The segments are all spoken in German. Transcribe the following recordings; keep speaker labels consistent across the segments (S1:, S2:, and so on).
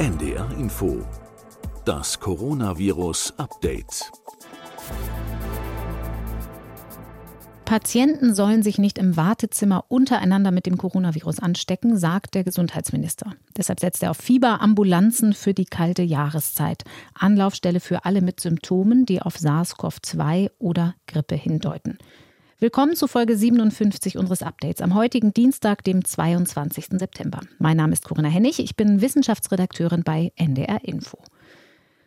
S1: NDR Info. Das Coronavirus Update.
S2: Patienten sollen sich nicht im Wartezimmer untereinander mit dem Coronavirus anstecken, sagt der Gesundheitsminister. Deshalb setzt er auf Fieberambulanzen für die kalte Jahreszeit. Anlaufstelle für alle mit Symptomen, die auf SARS-CoV-2 oder Grippe hindeuten. Willkommen zu Folge 57 unseres Updates am heutigen Dienstag, dem 22. September. Mein Name ist Corinna Hennig, ich bin Wissenschaftsredakteurin bei NDR Info.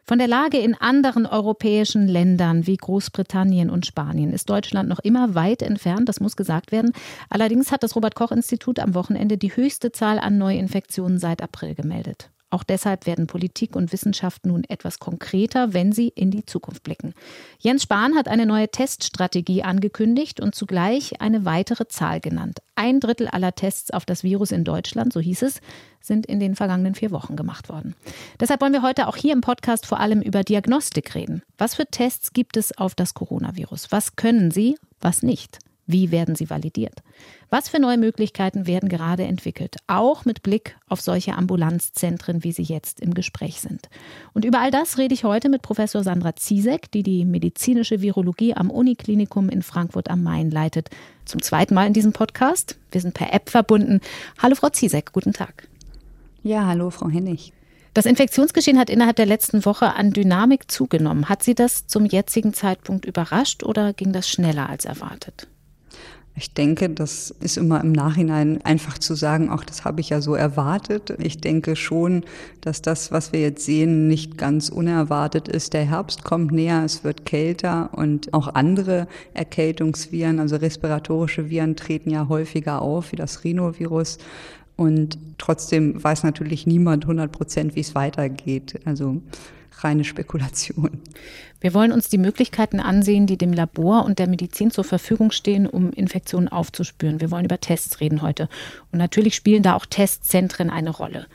S2: Von der Lage in anderen europäischen Ländern wie Großbritannien und Spanien ist Deutschland noch immer weit entfernt, das muss gesagt werden. Allerdings hat das Robert Koch Institut am Wochenende die höchste Zahl an Neuinfektionen seit April gemeldet. Auch deshalb werden Politik und Wissenschaft nun etwas konkreter, wenn sie in die Zukunft blicken. Jens Spahn hat eine neue Teststrategie angekündigt und zugleich eine weitere Zahl genannt. Ein Drittel aller Tests auf das Virus in Deutschland, so hieß es, sind in den vergangenen vier Wochen gemacht worden. Deshalb wollen wir heute auch hier im Podcast vor allem über Diagnostik reden. Was für Tests gibt es auf das Coronavirus? Was können sie, was nicht? Wie werden sie validiert? Was für neue Möglichkeiten werden gerade entwickelt, auch mit Blick auf solche Ambulanzzentren, wie sie jetzt im Gespräch sind? Und über all das rede ich heute mit Professor Sandra Ziesek, die die medizinische Virologie am Uniklinikum in Frankfurt am Main leitet. Zum zweiten Mal in diesem Podcast. Wir sind per App verbunden. Hallo Frau Ziesek, guten Tag.
S3: Ja, hallo Frau Hennig.
S2: Das Infektionsgeschehen hat innerhalb der letzten Woche an Dynamik zugenommen. Hat Sie das zum jetzigen Zeitpunkt überrascht oder ging das schneller als erwartet?
S3: Ich denke, das ist immer im Nachhinein einfach zu sagen, auch das habe ich ja so erwartet. Ich denke schon, dass das, was wir jetzt sehen, nicht ganz unerwartet ist. Der Herbst kommt näher, es wird kälter und auch andere Erkältungsviren, also respiratorische Viren treten ja häufiger auf, wie das Rhinovirus. Und trotzdem weiß natürlich niemand 100 Prozent, wie es weitergeht. Also reine Spekulation.
S2: Wir wollen uns die Möglichkeiten ansehen, die dem Labor und der Medizin zur Verfügung stehen, um Infektionen aufzuspüren. Wir wollen über Tests reden heute. Und natürlich spielen da auch Testzentren eine Rolle.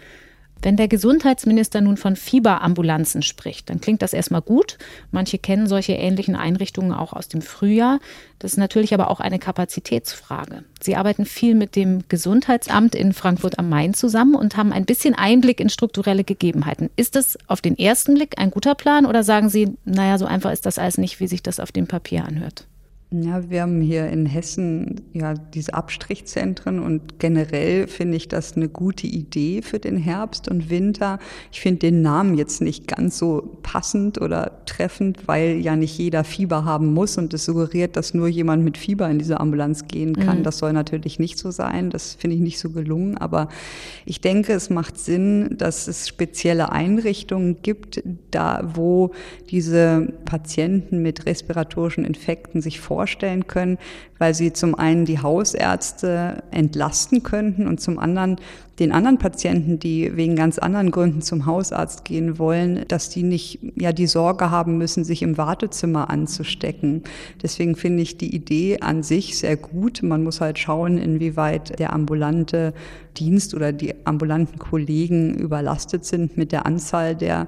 S2: Wenn der Gesundheitsminister nun von Fieberambulanzen spricht, dann klingt das erstmal gut. Manche kennen solche ähnlichen Einrichtungen auch aus dem Frühjahr. Das ist natürlich aber auch eine Kapazitätsfrage. Sie arbeiten viel mit dem Gesundheitsamt in Frankfurt am Main zusammen und haben ein bisschen Einblick in strukturelle Gegebenheiten. Ist das auf den ersten Blick ein guter Plan oder sagen Sie, naja, so einfach ist das alles nicht, wie sich das auf dem Papier anhört?
S3: Ja, wir haben hier in Hessen ja diese Abstrichzentren und generell finde ich das eine gute Idee für den Herbst und Winter. Ich finde den Namen jetzt nicht ganz so passend oder treffend, weil ja nicht jeder Fieber haben muss und es suggeriert, dass nur jemand mit Fieber in diese Ambulanz gehen kann. Mhm. Das soll natürlich nicht so sein. Das finde ich nicht so gelungen. Aber ich denke, es macht Sinn, dass es spezielle Einrichtungen gibt, da wo diese Patienten mit respiratorischen Infekten sich vor vorstellen können, weil sie zum einen die Hausärzte entlasten könnten und zum anderen den anderen Patienten, die wegen ganz anderen Gründen zum Hausarzt gehen wollen, dass die nicht ja die Sorge haben müssen, sich im Wartezimmer anzustecken. Deswegen finde ich die Idee an sich sehr gut. Man muss halt schauen, inwieweit der ambulante Dienst oder die ambulanten Kollegen überlastet sind mit der Anzahl der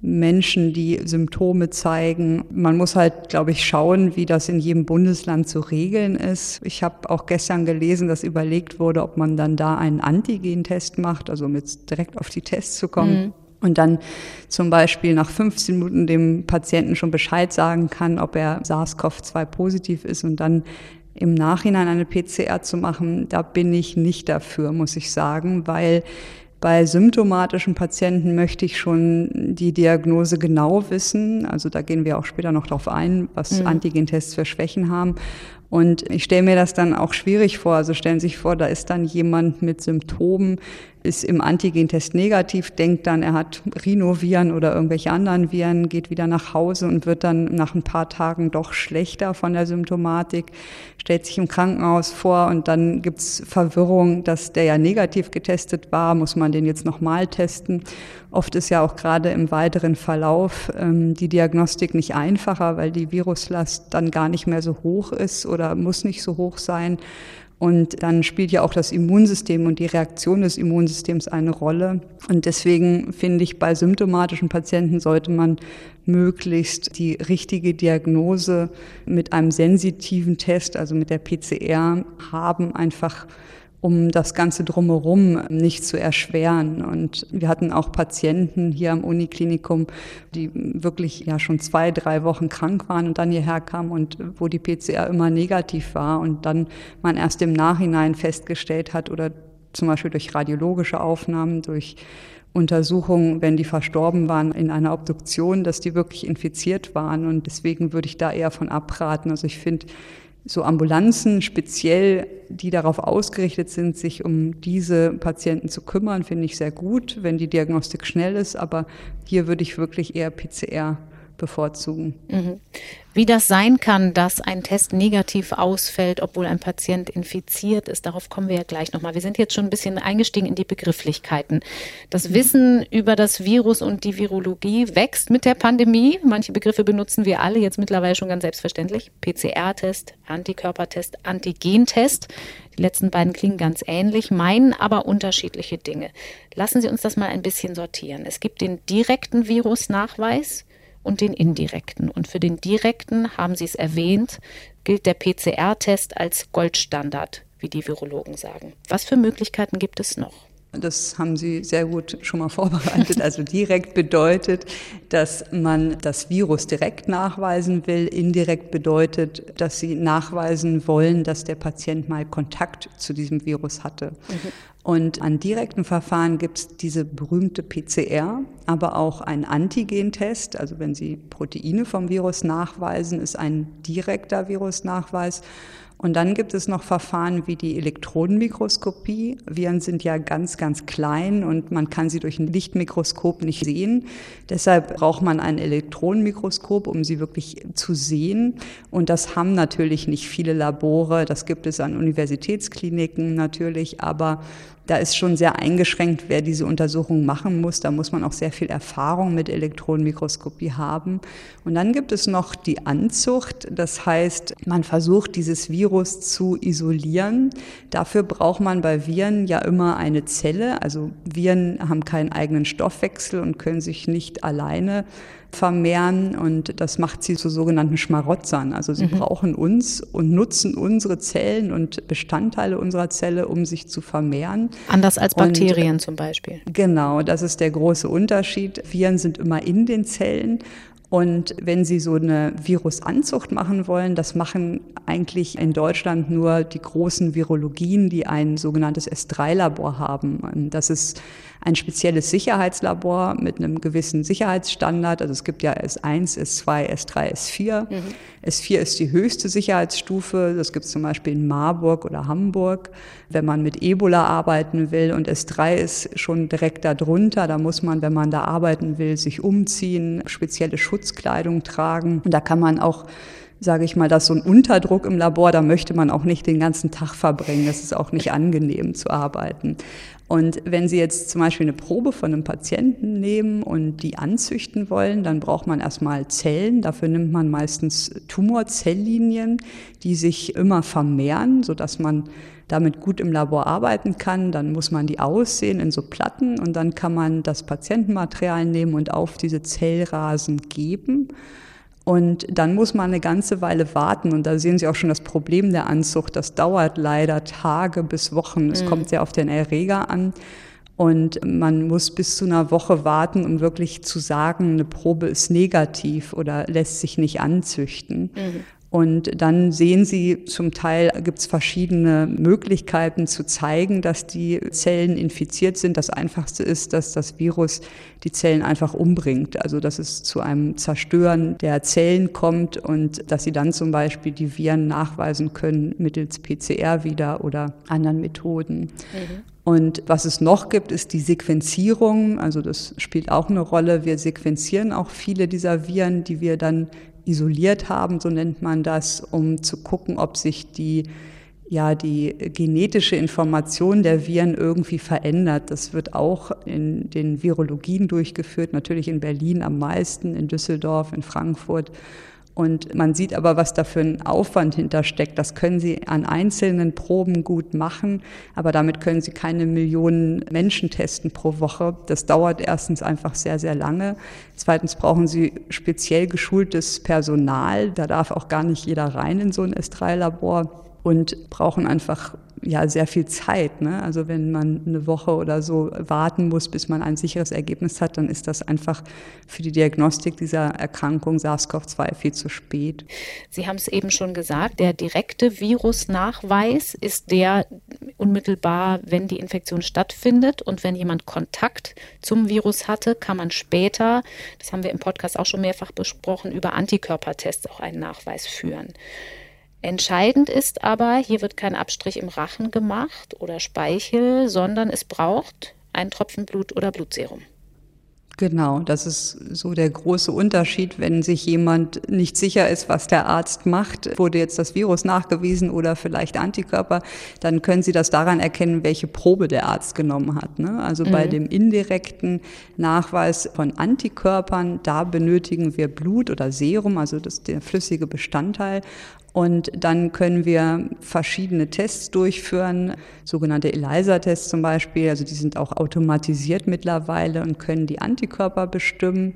S3: Menschen, die Symptome zeigen. Man muss halt, glaube ich, schauen, wie das in jedem Bundesland zu regeln ist. Ich habe auch gestern gelesen, dass überlegt wurde, ob man dann da einen Antigentest macht, also um jetzt direkt auf die Tests zu kommen. Mhm. Und dann zum Beispiel nach 15 Minuten dem Patienten schon Bescheid sagen kann, ob er SARS-CoV-2 positiv ist und dann im Nachhinein eine PCR zu machen, da bin ich nicht dafür, muss ich sagen, weil bei symptomatischen Patienten möchte ich schon die Diagnose genau wissen. Also da gehen wir auch später noch drauf ein, was mhm. Antigentests für Schwächen haben. Und ich stelle mir das dann auch schwierig vor. Also stellen Sie sich vor, da ist dann jemand mit Symptomen, ist im Antigentest negativ, denkt dann, er hat Rhinoviren oder irgendwelche anderen Viren, geht wieder nach Hause und wird dann nach ein paar Tagen doch schlechter von der Symptomatik, stellt sich im Krankenhaus vor und dann gibt's Verwirrung, dass der ja negativ getestet war, muss man den jetzt nochmal testen. Oft ist ja auch gerade im weiteren Verlauf ähm, die Diagnostik nicht einfacher, weil die Viruslast dann gar nicht mehr so hoch ist oder muss nicht so hoch sein. Und dann spielt ja auch das Immunsystem und die Reaktion des Immunsystems eine Rolle. Und deswegen finde ich, bei symptomatischen Patienten sollte man möglichst die richtige Diagnose mit einem sensitiven Test, also mit der PCR haben, einfach um das Ganze drumherum nicht zu erschweren. Und wir hatten auch Patienten hier am Uniklinikum, die wirklich ja schon zwei, drei Wochen krank waren und dann hierher kamen und wo die PCR immer negativ war und dann man erst im Nachhinein festgestellt hat oder zum Beispiel durch radiologische Aufnahmen, durch Untersuchungen, wenn die verstorben waren in einer Obduktion, dass die wirklich infiziert waren. Und deswegen würde ich da eher von abraten. Also ich finde, so Ambulanzen speziell, die darauf ausgerichtet sind, sich um diese Patienten zu kümmern, finde ich sehr gut, wenn die Diagnostik schnell ist. Aber hier würde ich wirklich eher PCR bevorzugen. Mhm.
S2: Wie das sein kann, dass ein Test negativ ausfällt, obwohl ein Patient infiziert ist, darauf kommen wir ja gleich nochmal. Wir sind jetzt schon ein bisschen eingestiegen in die Begrifflichkeiten. Das Wissen über das Virus und die Virologie wächst mit der Pandemie. Manche Begriffe benutzen wir alle jetzt mittlerweile schon ganz selbstverständlich. PCR-Test, Antikörpertest, Antigentest. Die letzten beiden klingen ganz ähnlich, meinen aber unterschiedliche Dinge. Lassen Sie uns das mal ein bisschen sortieren. Es gibt den direkten Virusnachweis, und den indirekten. Und für den direkten, haben Sie es erwähnt, gilt der PCR-Test als Goldstandard, wie die Virologen sagen. Was für Möglichkeiten gibt es noch?
S3: Das haben Sie sehr gut schon mal vorbereitet. Also direkt bedeutet, dass man das Virus direkt nachweisen will. Indirekt bedeutet, dass Sie nachweisen wollen, dass der Patient mal Kontakt zu diesem Virus hatte. Mhm. Und an direkten Verfahren gibt es diese berühmte PCR, aber auch ein Antigentest. Also wenn Sie Proteine vom Virus nachweisen, ist ein direkter Virusnachweis. Und dann gibt es noch Verfahren wie die Elektronenmikroskopie. Viren sind ja ganz, ganz klein und man kann sie durch ein Lichtmikroskop nicht sehen. Deshalb braucht man ein Elektronenmikroskop, um sie wirklich zu sehen. Und das haben natürlich nicht viele Labore. Das gibt es an Universitätskliniken natürlich, aber da ist schon sehr eingeschränkt, wer diese Untersuchung machen muss. Da muss man auch sehr viel Erfahrung mit Elektronenmikroskopie haben. Und dann gibt es noch die Anzucht. Das heißt, man versucht, dieses Virus zu isolieren. Dafür braucht man bei Viren ja immer eine Zelle. Also Viren haben keinen eigenen Stoffwechsel und können sich nicht alleine vermehren und das macht sie zu sogenannten Schmarotzern. Also sie mhm. brauchen uns und nutzen unsere Zellen und Bestandteile unserer Zelle, um sich zu vermehren.
S2: Anders als Bakterien und, zum Beispiel.
S3: Genau, das ist der große Unterschied. Viren sind immer in den Zellen und wenn Sie so eine Virusanzucht machen wollen, das machen eigentlich in Deutschland nur die großen Virologien, die ein sogenanntes S3-Labor haben. Das ist ein spezielles Sicherheitslabor mit einem gewissen Sicherheitsstandard. Also es gibt ja S1, S2, S3, S4. Mhm. S4 ist die höchste Sicherheitsstufe. Das gibt es zum Beispiel in Marburg oder Hamburg, wenn man mit Ebola arbeiten will. Und S3 ist schon direkt darunter. Da muss man, wenn man da arbeiten will, sich umziehen, spezielle Schutzkleidung tragen. Und da kann man auch sage ich mal, dass so ein Unterdruck im Labor, da möchte man auch nicht den ganzen Tag verbringen. Das ist auch nicht angenehm zu arbeiten. Und wenn Sie jetzt zum Beispiel eine Probe von einem Patienten nehmen und die anzüchten wollen, dann braucht man erstmal Zellen. Dafür nimmt man meistens Tumorzelllinien, die sich immer vermehren, sodass man damit gut im Labor arbeiten kann. Dann muss man die aussehen in so Platten und dann kann man das Patientenmaterial nehmen und auf diese Zellrasen geben. Und dann muss man eine ganze Weile warten. Und da sehen Sie auch schon das Problem der Anzucht. Das dauert leider Tage bis Wochen. Es mhm. kommt sehr auf den Erreger an. Und man muss bis zu einer Woche warten, um wirklich zu sagen, eine Probe ist negativ oder lässt sich nicht anzüchten. Mhm. Und dann sehen Sie, zum Teil gibt es verschiedene Möglichkeiten zu zeigen, dass die Zellen infiziert sind. Das Einfachste ist, dass das Virus die Zellen einfach umbringt. Also dass es zu einem Zerstören der Zellen kommt und dass Sie dann zum Beispiel die Viren nachweisen können mittels PCR wieder oder anderen Methoden. Mhm. Und was es noch gibt, ist die Sequenzierung. Also das spielt auch eine Rolle. Wir sequenzieren auch viele dieser Viren, die wir dann isoliert haben, so nennt man das, um zu gucken, ob sich die ja, die genetische Information der Viren irgendwie verändert. Das wird auch in den Virologien durchgeführt, natürlich in Berlin am meisten, in Düsseldorf, in Frankfurt. Und man sieht aber, was da für ein Aufwand hintersteckt. Das können Sie an einzelnen Proben gut machen, aber damit können Sie keine Millionen Menschen testen pro Woche. Das dauert erstens einfach sehr, sehr lange. Zweitens brauchen Sie speziell geschultes Personal. Da darf auch gar nicht jeder rein in so ein S3-Labor und brauchen einfach ja sehr viel Zeit. Ne? Also wenn man eine Woche oder so warten muss, bis man ein sicheres Ergebnis hat, dann ist das einfach für die Diagnostik dieser Erkrankung SARS-CoV-2 viel zu spät.
S2: Sie haben es eben schon gesagt, der direkte Virusnachweis ist der unmittelbar, wenn die Infektion stattfindet und wenn jemand Kontakt zum Virus hatte, kann man später, das haben wir im Podcast auch schon mehrfach besprochen, über Antikörpertests auch einen Nachweis führen. Entscheidend ist aber, hier wird kein Abstrich im Rachen gemacht oder Speichel, sondern es braucht ein Tropfen Blut oder Blutserum.
S3: Genau, das ist so der große Unterschied, wenn sich jemand nicht sicher ist, was der Arzt macht. Wurde jetzt das Virus nachgewiesen oder vielleicht Antikörper, dann können Sie das daran erkennen, welche Probe der Arzt genommen hat. Ne? Also mhm. bei dem indirekten Nachweis von Antikörpern, da benötigen wir Blut oder Serum, also das der flüssige Bestandteil. Und dann können wir verschiedene Tests durchführen, sogenannte ELISA-Tests zum Beispiel. Also die sind auch automatisiert mittlerweile und können die Antikörper bestimmen.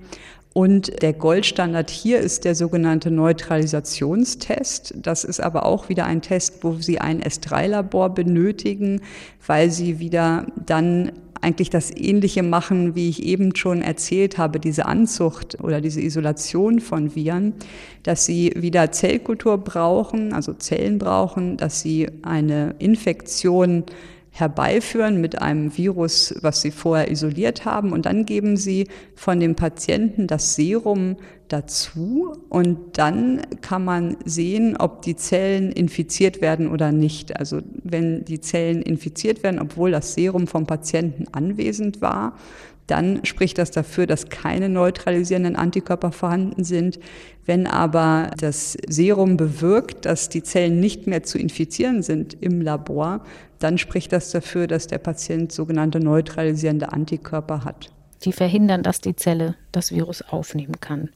S3: Und der Goldstandard hier ist der sogenannte Neutralisationstest. Das ist aber auch wieder ein Test, wo Sie ein S3-Labor benötigen, weil Sie wieder dann eigentlich das Ähnliche machen, wie ich eben schon erzählt habe, diese Anzucht oder diese Isolation von Viren, dass sie wieder Zellkultur brauchen, also Zellen brauchen, dass sie eine Infektion herbeiführen mit einem Virus, was sie vorher isoliert haben. Und dann geben sie von dem Patienten das Serum dazu und dann kann man sehen, ob die Zellen infiziert werden oder nicht. Also wenn die Zellen infiziert werden, obwohl das Serum vom Patienten anwesend war, dann spricht das dafür, dass keine neutralisierenden Antikörper vorhanden sind. Wenn aber das Serum bewirkt, dass die Zellen nicht mehr zu infizieren sind im Labor, dann spricht das dafür, dass der Patient sogenannte neutralisierende Antikörper hat.
S2: Die verhindern, dass die Zelle das Virus aufnehmen kann.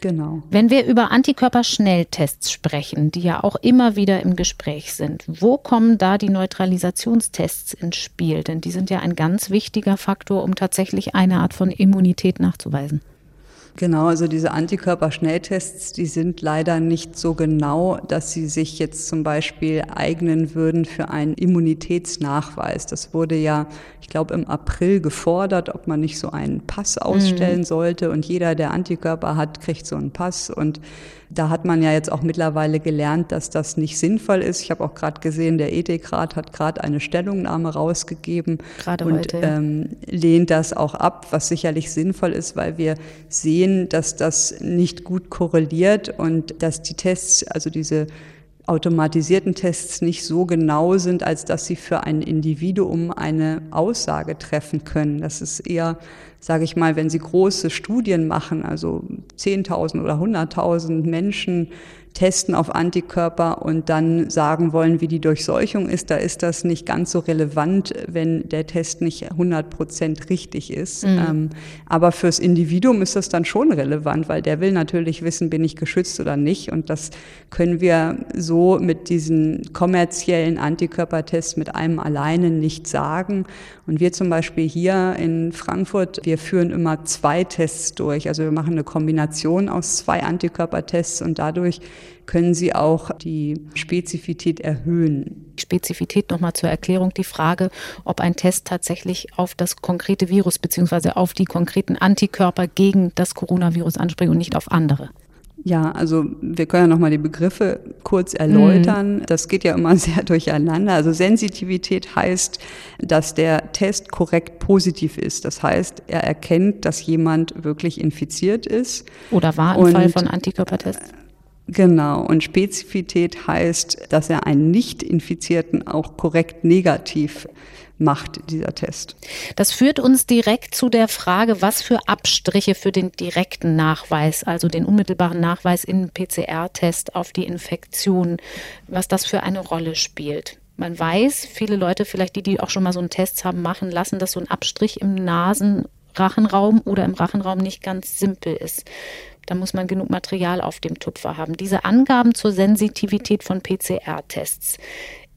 S3: Genau.
S2: Wenn wir über Antikörperschnelltests sprechen, die ja auch immer wieder im Gespräch sind, wo kommen da die Neutralisationstests ins Spiel? Denn die sind ja ein ganz wichtiger Faktor, um tatsächlich eine Art von Immunität nachzuweisen.
S3: Genau, also diese Antikörperschnelltests, die sind leider nicht so genau, dass sie sich jetzt zum Beispiel eignen würden für einen Immunitätsnachweis. Das wurde ja, ich glaube, im April gefordert, ob man nicht so einen Pass ausstellen mhm. sollte und jeder, der Antikörper hat, kriegt so einen Pass und da hat man ja jetzt auch mittlerweile gelernt, dass das nicht sinnvoll ist. Ich habe auch gerade gesehen, der Ethikrat hat gerade eine Stellungnahme rausgegeben
S2: gerade
S3: und
S2: heute.
S3: Ähm, lehnt das auch ab, was sicherlich sinnvoll ist, weil wir sehen, dass das nicht gut korreliert und dass die Tests, also diese automatisierten Tests nicht so genau sind, als dass sie für ein Individuum eine Aussage treffen können. Das ist eher, sage ich mal, wenn Sie große Studien machen, also 10.000 oder 100.000 Menschen testen auf Antikörper und dann sagen wollen, wie die Durchseuchung ist, da ist das nicht ganz so relevant, wenn der Test nicht 100 Prozent richtig ist. Mhm. Ähm, aber fürs Individuum ist das dann schon relevant, weil der will natürlich wissen, bin ich geschützt oder nicht. Und das können wir so mit diesen kommerziellen Antikörpertests mit einem alleine nicht sagen. Und wir zum Beispiel hier in Frankfurt, wir führen immer zwei Tests durch. Also wir machen eine Kombination aus zwei Antikörpertests und dadurch können sie auch die Spezifität erhöhen.
S2: Spezifität nochmal zur Erklärung die Frage, ob ein Test tatsächlich auf das konkrete Virus beziehungsweise auf die konkreten Antikörper gegen das Coronavirus anspringt und nicht auf andere.
S3: Ja, also wir können ja nochmal die Begriffe kurz erläutern. Mhm. Das geht ja immer sehr durcheinander. Also Sensitivität heißt, dass der Test korrekt positiv ist. Das heißt, er erkennt, dass jemand wirklich infiziert ist.
S2: Oder war im Und, Fall von Antikörpertests.
S3: Genau. Und Spezifität heißt, dass er einen Nicht-Infizierten auch korrekt negativ macht, dieser Test.
S2: Das führt uns direkt zu der Frage, was für Abstriche für den direkten Nachweis, also den unmittelbaren Nachweis in PCR-Test auf die Infektion, was das für eine Rolle spielt. Man weiß, viele Leute, vielleicht die, die auch schon mal so einen Test haben machen lassen, dass so ein Abstrich im Nasenrachenraum oder im Rachenraum nicht ganz simpel ist. Da muss man genug Material auf dem Tupfer haben. Diese Angaben zur Sensitivität von PCR-Tests,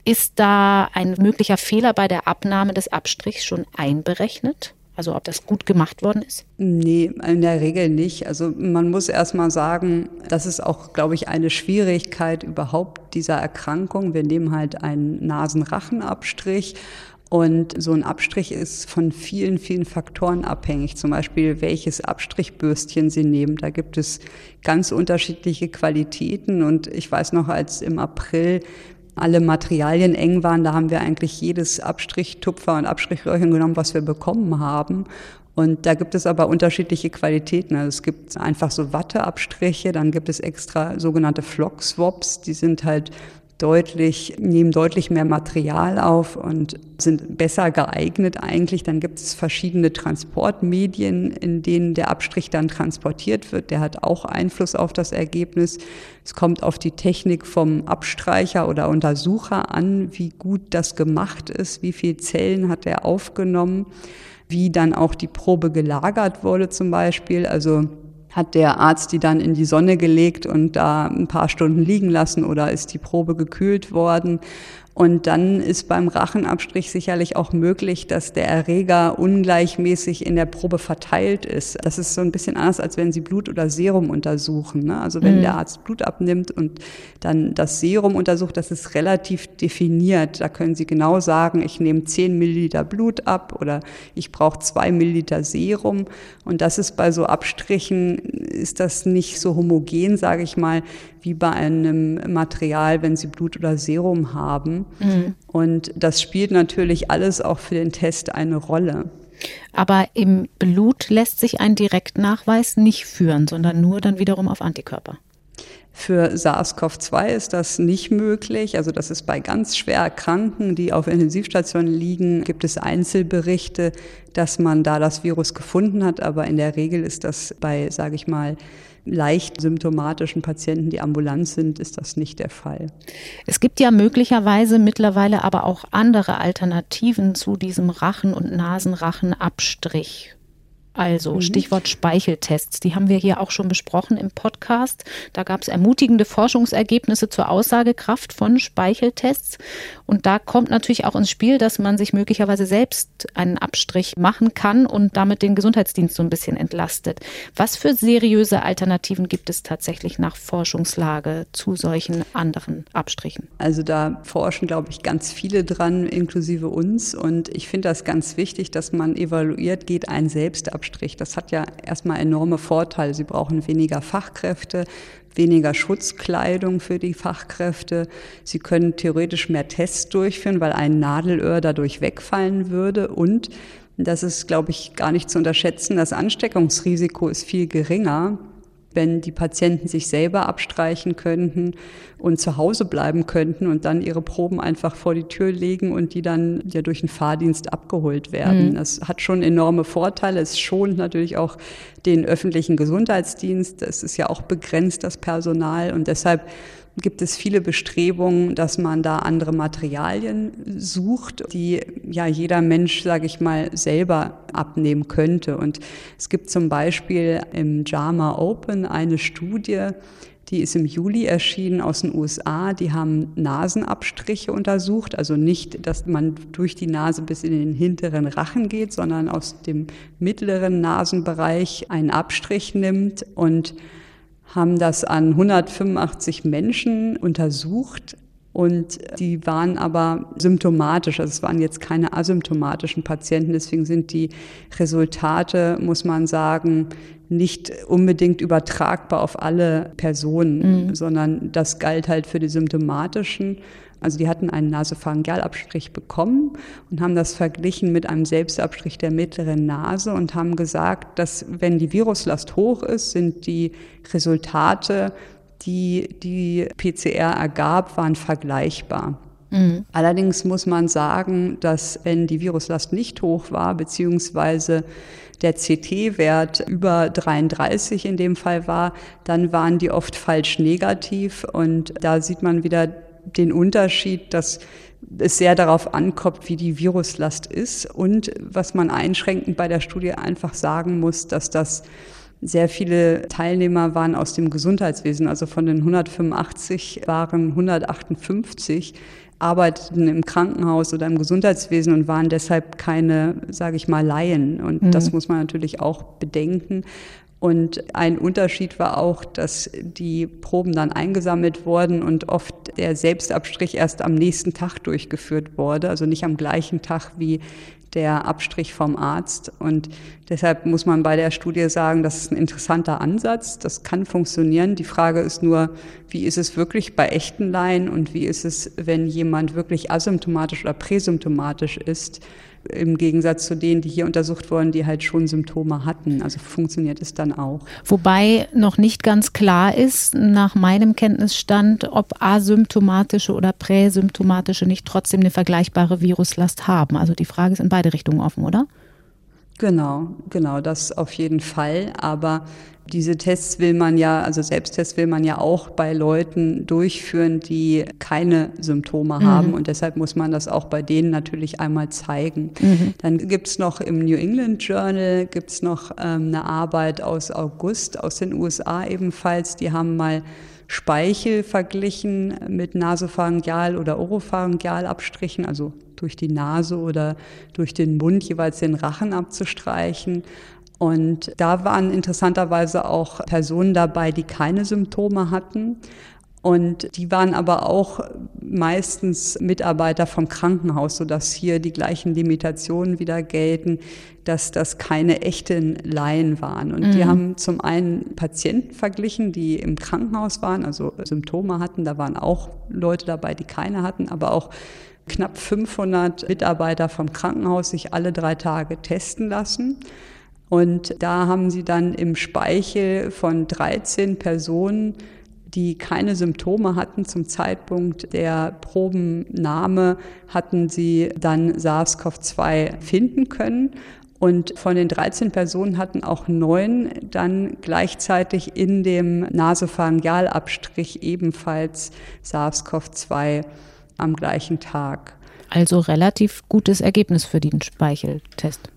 S2: ist da ein möglicher Fehler bei der Abnahme des Abstrichs schon einberechnet? Also ob das gut gemacht worden ist?
S3: Nee, in der Regel nicht. Also man muss erst mal sagen, das ist auch, glaube ich, eine Schwierigkeit überhaupt dieser Erkrankung. Wir nehmen halt einen Nasenrachenabstrich und so ein Abstrich ist von vielen, vielen Faktoren abhängig. Zum Beispiel, welches Abstrichbürstchen Sie nehmen. Da gibt es ganz unterschiedliche Qualitäten. Und ich weiß noch, als im April alle Materialien eng waren, da haben wir eigentlich jedes Abstrichtupfer und Abstrichröhrchen genommen, was wir bekommen haben. Und da gibt es aber unterschiedliche Qualitäten. Also es gibt einfach so Watteabstriche, dann gibt es extra sogenannte Flock-Swaps, die sind halt deutlich, nehmen deutlich mehr Material auf und sind besser geeignet eigentlich. Dann gibt es verschiedene Transportmedien, in denen der Abstrich dann transportiert wird. Der hat auch Einfluss auf das Ergebnis. Es kommt auf die Technik vom Abstreicher oder Untersucher an, wie gut das gemacht ist, wie viele Zellen hat er aufgenommen, wie dann auch die Probe gelagert wurde zum Beispiel. Also hat der Arzt die dann in die Sonne gelegt und da ein paar Stunden liegen lassen oder ist die Probe gekühlt worden? Und dann ist beim Rachenabstrich sicherlich auch möglich, dass der Erreger ungleichmäßig in der Probe verteilt ist. Das ist so ein bisschen anders, als wenn Sie Blut oder Serum untersuchen. Ne? Also wenn mhm. der Arzt Blut abnimmt und dann das Serum untersucht, das ist relativ definiert. Da können Sie genau sagen, ich nehme 10 Milliliter Blut ab oder ich brauche 2 Milliliter Serum. Und das ist bei so Abstrichen, ist das nicht so homogen, sage ich mal, wie bei einem Material, wenn Sie Blut oder Serum haben. Mhm. Und das spielt natürlich alles auch für den Test eine Rolle.
S2: Aber im Blut lässt sich ein Direktnachweis nicht führen, sondern nur dann wiederum auf Antikörper.
S3: Für SARS-CoV-2 ist das nicht möglich. Also das ist bei ganz schwer Erkrankten, die auf Intensivstationen liegen, gibt es Einzelberichte, dass man da das Virus gefunden hat. Aber in der Regel ist das bei, sage ich mal, leicht symptomatischen Patienten, die ambulant sind, ist das nicht der Fall.
S2: Es gibt ja möglicherweise mittlerweile aber auch andere Alternativen zu diesem Rachen- und Nasenrachenabstrich. Also mhm. Stichwort Speicheltests, die haben wir hier auch schon besprochen im Podcast. Da gab es ermutigende Forschungsergebnisse zur Aussagekraft von Speicheltests. Und da kommt natürlich auch ins Spiel, dass man sich möglicherweise selbst einen Abstrich machen kann und damit den Gesundheitsdienst so ein bisschen entlastet. Was für seriöse Alternativen gibt es tatsächlich nach Forschungslage zu solchen anderen Abstrichen?
S3: Also da forschen, glaube ich, ganz viele dran, inklusive uns. Und ich finde das ganz wichtig, dass man evaluiert, geht ein Selbstabstrich Abstrich. Das hat ja erstmal enorme Vorteile. Sie brauchen weniger Fachkräfte, weniger Schutzkleidung für die Fachkräfte. Sie können theoretisch mehr Tests durchführen, weil ein Nadelöhr dadurch wegfallen würde. Und das ist, glaube ich, gar nicht zu unterschätzen. Das Ansteckungsrisiko ist viel geringer wenn die Patienten sich selber abstreichen könnten und zu Hause bleiben könnten und dann ihre Proben einfach vor die Tür legen und die dann ja durch einen Fahrdienst abgeholt werden. Mhm. Das hat schon enorme Vorteile. Es schont natürlich auch den öffentlichen Gesundheitsdienst. Es ist ja auch begrenzt, das Personal. Und deshalb gibt es viele Bestrebungen, dass man da andere Materialien sucht, die ja jeder Mensch, sage ich mal, selber abnehmen könnte. Und es gibt zum Beispiel im JAMA Open eine Studie, die ist im Juli erschienen aus den USA. Die haben Nasenabstriche untersucht, also nicht, dass man durch die Nase bis in den hinteren Rachen geht, sondern aus dem mittleren Nasenbereich einen Abstrich nimmt und haben das an 185 Menschen untersucht und die waren aber symptomatisch, also es waren jetzt keine asymptomatischen Patienten, deswegen sind die Resultate, muss man sagen, nicht unbedingt übertragbar auf alle Personen, mhm. sondern das galt halt für die symptomatischen also die hatten einen Nasopharyngealabstrich bekommen und haben das verglichen mit einem Selbstabstrich der mittleren Nase und haben gesagt, dass wenn die Viruslast hoch ist, sind die Resultate, die die PCR ergab, waren vergleichbar. Mhm. Allerdings muss man sagen, dass wenn die Viruslast nicht hoch war, beziehungsweise der CT-Wert über 33 in dem Fall war, dann waren die oft falsch negativ und da sieht man wieder den Unterschied, dass es sehr darauf ankommt, wie die Viruslast ist und was man einschränkend bei der Studie einfach sagen muss, dass das sehr viele Teilnehmer waren aus dem Gesundheitswesen. Also von den 185 waren 158 arbeiteten im Krankenhaus oder im Gesundheitswesen und waren deshalb keine, sage ich mal, Laien. Und mhm. das muss man natürlich auch bedenken. Und ein Unterschied war auch, dass die Proben dann eingesammelt wurden und oft der Selbstabstrich erst am nächsten Tag durchgeführt wurde, also nicht am gleichen Tag wie der Abstrich vom Arzt. Und deshalb muss man bei der Studie sagen, das ist ein interessanter Ansatz. Das kann funktionieren. Die Frage ist nur, wie ist es wirklich bei echten Laien und wie ist es, wenn jemand wirklich asymptomatisch oder präsymptomatisch ist? Im Gegensatz zu denen, die hier untersucht wurden, die halt schon Symptome hatten. Also funktioniert es dann auch.
S2: Wobei noch nicht ganz klar ist, nach meinem Kenntnisstand, ob asymptomatische oder präsymptomatische nicht trotzdem eine vergleichbare Viruslast haben. Also die Frage ist in beide Richtungen offen, oder?
S3: Genau, genau, das auf jeden Fall. Aber diese Tests will man ja, also Selbsttests will man ja auch bei Leuten durchführen, die keine Symptome mhm. haben. Und deshalb muss man das auch bei denen natürlich einmal zeigen. Mhm. Dann gibt's noch im New England Journal gibt's noch ähm, eine Arbeit aus August aus den USA ebenfalls. Die haben mal Speichel verglichen mit Nasopharyngeal- oder Oropharyngealabstrichen, also durch die Nase oder durch den Mund jeweils den Rachen abzustreichen. Und da waren interessanterweise auch Personen dabei, die keine Symptome hatten. Und die waren aber auch meistens Mitarbeiter vom Krankenhaus, sodass hier die gleichen Limitationen wieder gelten, dass das keine echten Laien waren. Und mhm. die haben zum einen Patienten verglichen, die im Krankenhaus waren, also Symptome hatten. Da waren auch Leute dabei, die keine hatten, aber auch knapp 500 Mitarbeiter vom Krankenhaus sich alle drei Tage testen lassen. Und da haben sie dann im Speichel von 13 Personen die keine Symptome hatten zum Zeitpunkt der Probennahme, hatten sie dann SARS-CoV-2 finden können. Und von den 13 Personen hatten auch neun dann gleichzeitig in dem Nasopharyngealabstrich ebenfalls SARS-CoV-2 am gleichen Tag.
S2: Also relativ gutes Ergebnis für den Speicheltest.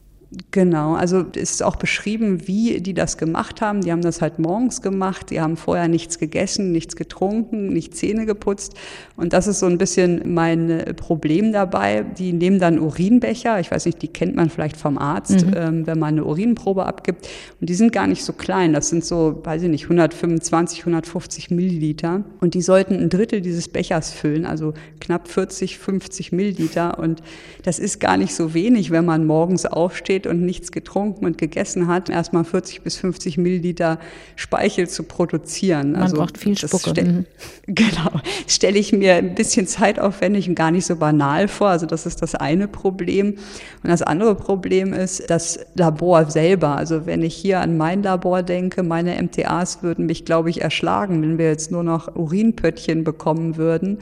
S3: Genau, also ist auch beschrieben, wie die das gemacht haben. Die haben das halt morgens gemacht, die haben vorher nichts gegessen, nichts getrunken, nicht Zähne geputzt. Und das ist so ein bisschen mein Problem dabei. Die nehmen dann Urinbecher, ich weiß nicht, die kennt man vielleicht vom Arzt, mhm. ähm, wenn man eine Urinprobe abgibt. Und die sind gar nicht so klein, das sind so, weiß ich nicht, 125, 150 Milliliter. Und die sollten ein Drittel dieses Bechers füllen, also knapp 40, 50 Milliliter. Und das ist gar nicht so wenig, wenn man morgens aufsteht steht und nichts getrunken und gegessen hat, erstmal 40 bis 50 Milliliter Speichel zu produzieren.
S2: Man also braucht viel Spucke. Stell, mhm.
S3: Genau, stelle ich mir ein bisschen zeitaufwendig und gar nicht so banal vor. Also das ist das eine Problem. Und das andere Problem ist das Labor selber. Also wenn ich hier an mein Labor denke, meine MTAs würden mich, glaube ich, erschlagen, wenn wir jetzt nur noch Urinpöttchen bekommen würden,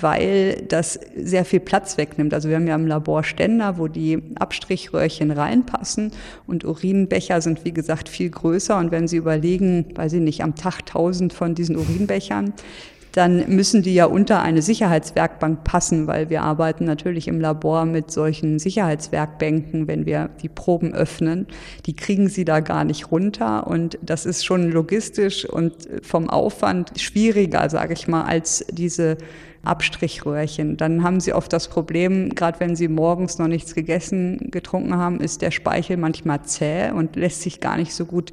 S3: weil das sehr viel Platz wegnimmt. Also wir haben ja im Labor Ständer, wo die Abstrichröhrchen rein reinpassen. Und Urinbecher sind, wie gesagt, viel größer. Und wenn Sie überlegen, weiß ich nicht, am Tag tausend von diesen Urinbechern, dann müssen die ja unter eine Sicherheitswerkbank passen, weil wir arbeiten natürlich im Labor mit solchen Sicherheitswerkbänken, wenn wir die Proben öffnen. Die kriegen sie da gar nicht runter und das ist schon logistisch und vom Aufwand schwieriger, sage ich mal, als diese Abstrichröhrchen. Dann haben sie oft das Problem, gerade wenn sie morgens noch nichts gegessen, getrunken haben, ist der Speichel manchmal zäh und lässt sich gar nicht so gut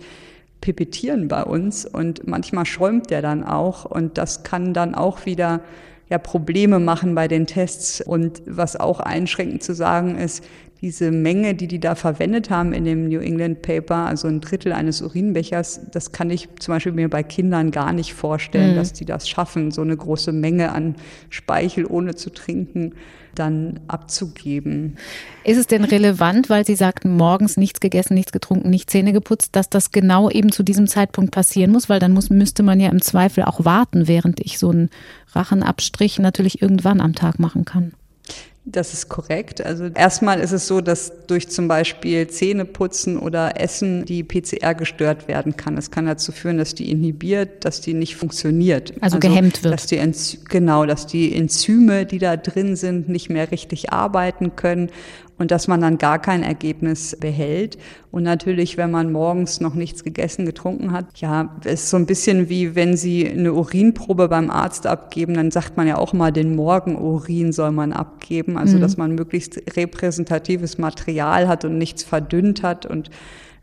S3: pipettieren bei uns und manchmal schäumt der dann auch und das kann dann auch wieder ja, Probleme machen bei den Tests. Und was auch einschränkend zu sagen ist, diese Menge, die die da verwendet haben in dem New England Paper, also ein Drittel eines Urinbechers, das kann ich zum Beispiel mir bei Kindern gar nicht vorstellen, mhm. dass die das schaffen, so eine große Menge an Speichel ohne zu trinken dann abzugeben.
S2: Ist es denn relevant, weil Sie sagten, morgens nichts gegessen, nichts getrunken, nicht Zähne geputzt, dass das genau eben zu diesem Zeitpunkt passieren muss? Weil dann muss, müsste man ja im Zweifel auch warten, während ich so einen Rachenabstrich natürlich irgendwann am Tag machen kann.
S3: Das ist korrekt. Also erstmal ist es so, dass durch zum Beispiel Zähneputzen oder Essen die PCR gestört werden kann. Es kann dazu führen, dass die inhibiert, dass die nicht funktioniert.
S2: Also, also gehemmt wird.
S3: Dass die genau, dass die Enzyme, die da drin sind, nicht mehr richtig arbeiten können und dass man dann gar kein Ergebnis behält. Und natürlich, wenn man morgens noch nichts gegessen, getrunken hat, ja, es ist so ein bisschen wie wenn Sie eine Urinprobe beim Arzt abgeben, dann sagt man ja auch mal, den Morgenurin soll man abgeben, also mhm. dass man möglichst repräsentatives Material hat und nichts verdünnt hat und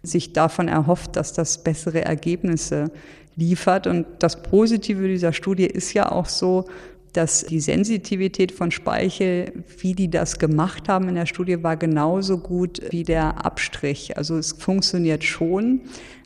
S3: sich davon erhofft, dass das bessere Ergebnisse liefert. Und das Positive dieser Studie ist ja auch so, dass die Sensitivität von Speichel, wie die das gemacht haben in der Studie, war genauso gut wie der Abstrich. Also es funktioniert schon,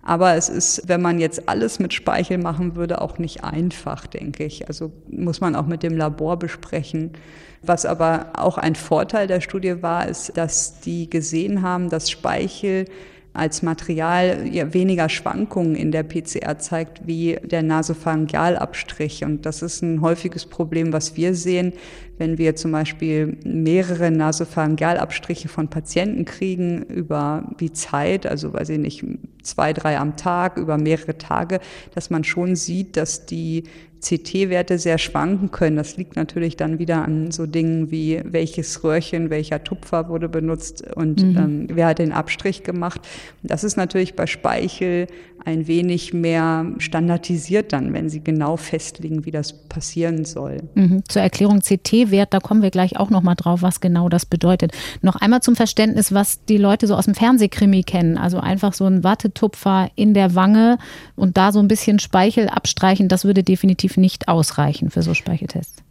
S3: aber es ist, wenn man jetzt alles mit Speichel machen würde, auch nicht einfach, denke ich. Also muss man auch mit dem Labor besprechen. Was aber auch ein Vorteil der Studie war, ist, dass die gesehen haben, dass Speichel als Material ja, weniger Schwankungen in der PCR zeigt wie der Nasopharyngealabstrich. Und das ist ein häufiges Problem, was wir sehen, wenn wir zum Beispiel mehrere Nasopharyngealabstriche von Patienten kriegen über die Zeit, also weiß ich nicht, zwei, drei am Tag, über mehrere Tage, dass man schon sieht, dass die CT-Werte sehr schwanken können. Das liegt natürlich dann wieder an so Dingen wie welches Röhrchen, welcher Tupfer wurde benutzt und mhm. ähm, wer hat den Abstrich gemacht. Das ist natürlich bei Speichel ein wenig mehr standardisiert dann, wenn Sie genau festlegen, wie das passieren soll.
S2: Mhm. Zur Erklärung CT-Wert, da kommen wir gleich auch noch mal drauf, was genau das bedeutet. Noch einmal zum Verständnis, was die Leute so aus dem Fernsehkrimi kennen. Also einfach so ein Wattetupfer in der Wange und da so ein bisschen Speichel abstreichen, das würde definitiv nicht ausreichen für so Speicheltests.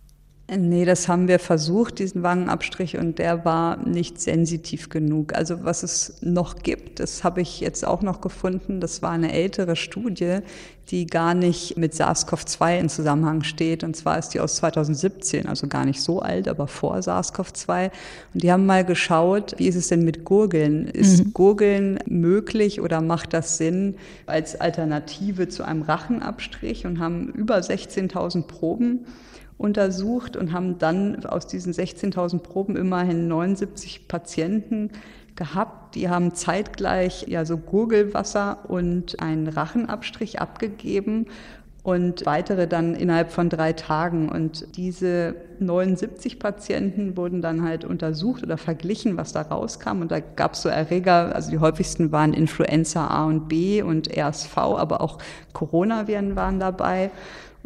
S3: Nee, das haben wir versucht, diesen Wangenabstrich, und der war nicht sensitiv genug. Also was es noch gibt, das habe ich jetzt auch noch gefunden, das war eine ältere Studie, die gar nicht mit SARS-CoV-2 in Zusammenhang steht. Und zwar ist die aus 2017, also gar nicht so alt, aber vor SARS-CoV-2. Und die haben mal geschaut, wie ist es denn mit Gurgeln? Ist mhm. Gurgeln möglich oder macht das Sinn als Alternative zu einem Rachenabstrich und haben über 16.000 Proben untersucht und haben dann aus diesen 16.000 Proben immerhin 79 Patienten gehabt. Die haben zeitgleich ja so Gurgelwasser und einen Rachenabstrich abgegeben und weitere dann innerhalb von drei Tagen. Und diese 79 Patienten wurden dann halt untersucht oder verglichen, was da rauskam. Und da gab es so Erreger, also die häufigsten waren Influenza A und B und RSV, aber auch Coronaviren waren dabei.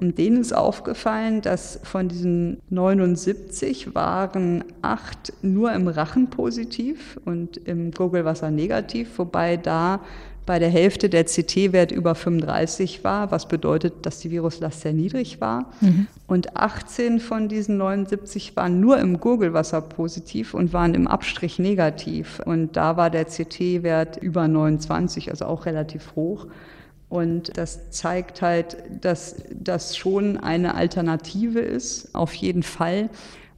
S3: Und denen ist aufgefallen, dass von diesen 79 waren acht nur im Rachen positiv und im Gurgelwasser negativ, wobei da bei der Hälfte der CT-Wert über 35 war, was bedeutet, dass die Viruslast sehr niedrig war. Mhm. Und 18 von diesen 79 waren nur im Gurgelwasser positiv und waren im Abstrich negativ. Und da war der CT-Wert über 29, also auch relativ hoch. Und das zeigt halt, dass das schon eine Alternative ist, auf jeden Fall.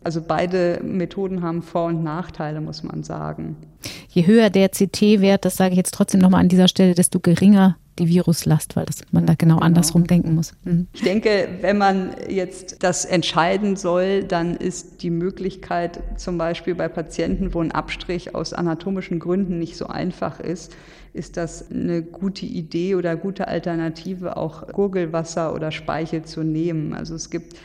S3: Also beide Methoden haben Vor- und Nachteile, muss man sagen.
S2: Je höher der CT-Wert, das sage ich jetzt trotzdem nochmal an dieser Stelle, desto geringer die Viruslast, weil das, man da genau, genau. andersrum denken muss.
S3: Mhm. Ich denke, wenn man jetzt das entscheiden soll, dann ist die Möglichkeit zum Beispiel bei Patienten, wo ein Abstrich aus anatomischen Gründen nicht so einfach ist, ist das eine gute Idee oder gute Alternative, auch Gurgelwasser oder Speichel zu nehmen. Also es gibt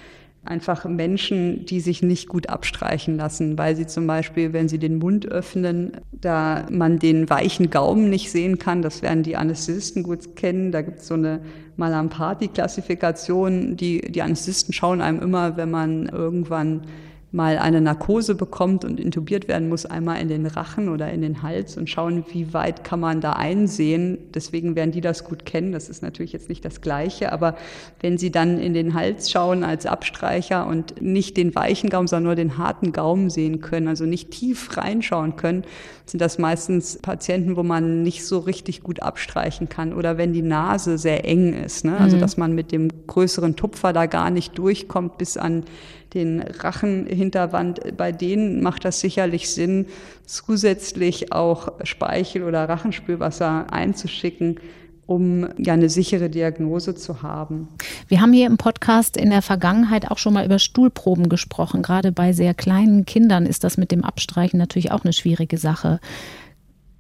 S3: einfach Menschen, die sich nicht gut abstreichen lassen, weil sie zum Beispiel, wenn sie den Mund öffnen, da man den weichen Gaumen nicht sehen kann, das werden die Anästhesisten gut kennen, da gibt es so eine Malampati-Klassifikation, die, die Anästhesisten schauen einem immer, wenn man irgendwann mal eine Narkose bekommt und intubiert werden muss, einmal in den Rachen oder in den Hals und schauen, wie weit kann man da einsehen. Deswegen werden die das gut kennen. Das ist natürlich jetzt nicht das Gleiche, aber wenn sie dann in den Hals schauen als Abstreicher und nicht den weichen Gaumen, sondern nur den harten Gaumen sehen können, also nicht tief reinschauen können, sind das meistens Patienten, wo man nicht so richtig gut abstreichen kann oder wenn die Nase sehr eng ist, ne? also mhm. dass man mit dem größeren Tupfer da gar nicht durchkommt bis an den Rachenhinterwand, bei denen macht das sicherlich Sinn, zusätzlich auch Speichel oder Rachenspülwasser einzuschicken, um ja eine sichere Diagnose zu haben.
S2: Wir haben hier im Podcast in der Vergangenheit auch schon mal über Stuhlproben gesprochen. Gerade bei sehr kleinen Kindern ist das mit dem Abstreichen natürlich auch eine schwierige Sache.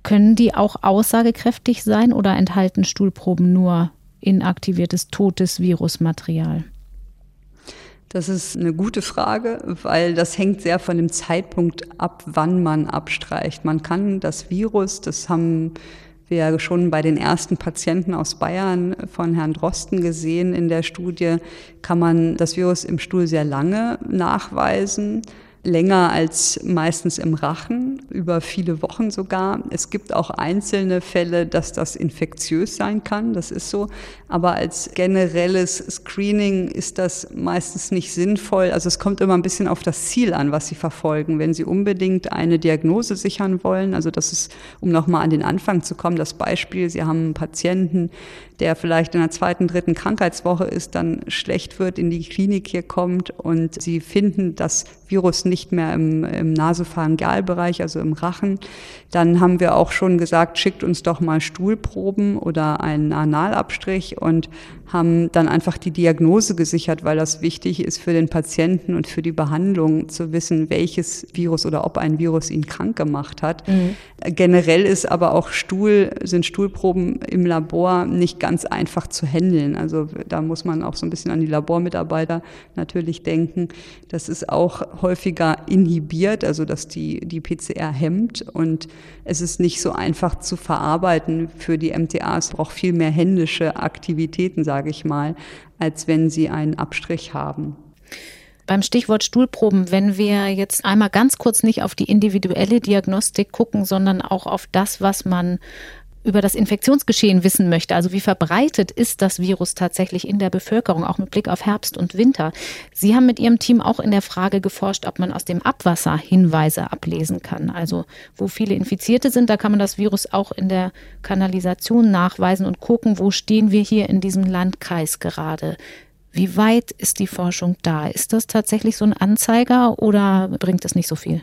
S2: Können die auch aussagekräftig sein oder enthalten Stuhlproben nur inaktiviertes, totes Virusmaterial?
S3: Das ist eine gute Frage, weil das hängt sehr von dem Zeitpunkt ab, wann man abstreicht. Man kann das Virus, das haben wir schon bei den ersten Patienten aus Bayern von Herrn Drosten gesehen in der Studie, kann man das Virus im Stuhl sehr lange nachweisen länger als meistens im Rachen, über viele Wochen sogar. Es gibt auch einzelne Fälle, dass das infektiös sein kann, das ist so. Aber als generelles Screening ist das meistens nicht sinnvoll. Also es kommt immer ein bisschen auf das Ziel an, was Sie verfolgen. Wenn Sie unbedingt eine Diagnose sichern wollen, also das ist, um nochmal an den Anfang zu kommen, das Beispiel, Sie haben einen Patienten, der vielleicht in der zweiten, dritten Krankheitswoche ist, dann schlecht wird, in die Klinik hier kommt und Sie finden das Virus nicht mehr im, im Nasopharyngealbereich, also im Rachen, dann haben wir auch schon gesagt, schickt uns doch mal Stuhlproben oder einen Analabstrich und haben dann einfach die Diagnose gesichert, weil das wichtig ist für den Patienten und für die Behandlung zu wissen, welches Virus oder ob ein Virus ihn krank gemacht hat. Mhm. Generell ist aber auch Stuhl, sind Stuhlproben im Labor nicht ganz einfach zu handeln. Also da muss man auch so ein bisschen an die Labormitarbeiter natürlich denken. Das ist auch häufiger inhibiert, also dass die, die PCR hemmt und es ist nicht so einfach zu verarbeiten für die MTA. Es braucht viel mehr händische Aktivitäten, sage ich mal, als wenn sie einen Abstrich haben.
S2: Beim Stichwort Stuhlproben, wenn wir jetzt einmal ganz kurz nicht auf die individuelle Diagnostik gucken, sondern auch auf das, was man über das Infektionsgeschehen wissen möchte, also wie verbreitet ist das Virus tatsächlich in der Bevölkerung, auch mit Blick auf Herbst und Winter. Sie haben mit Ihrem Team auch in der Frage geforscht, ob man aus dem Abwasser Hinweise ablesen kann. Also wo viele Infizierte sind, da kann man das Virus auch in der Kanalisation nachweisen und gucken, wo stehen wir hier in diesem Landkreis gerade. Wie weit ist die Forschung da? Ist das tatsächlich so ein Anzeiger oder bringt es nicht so viel?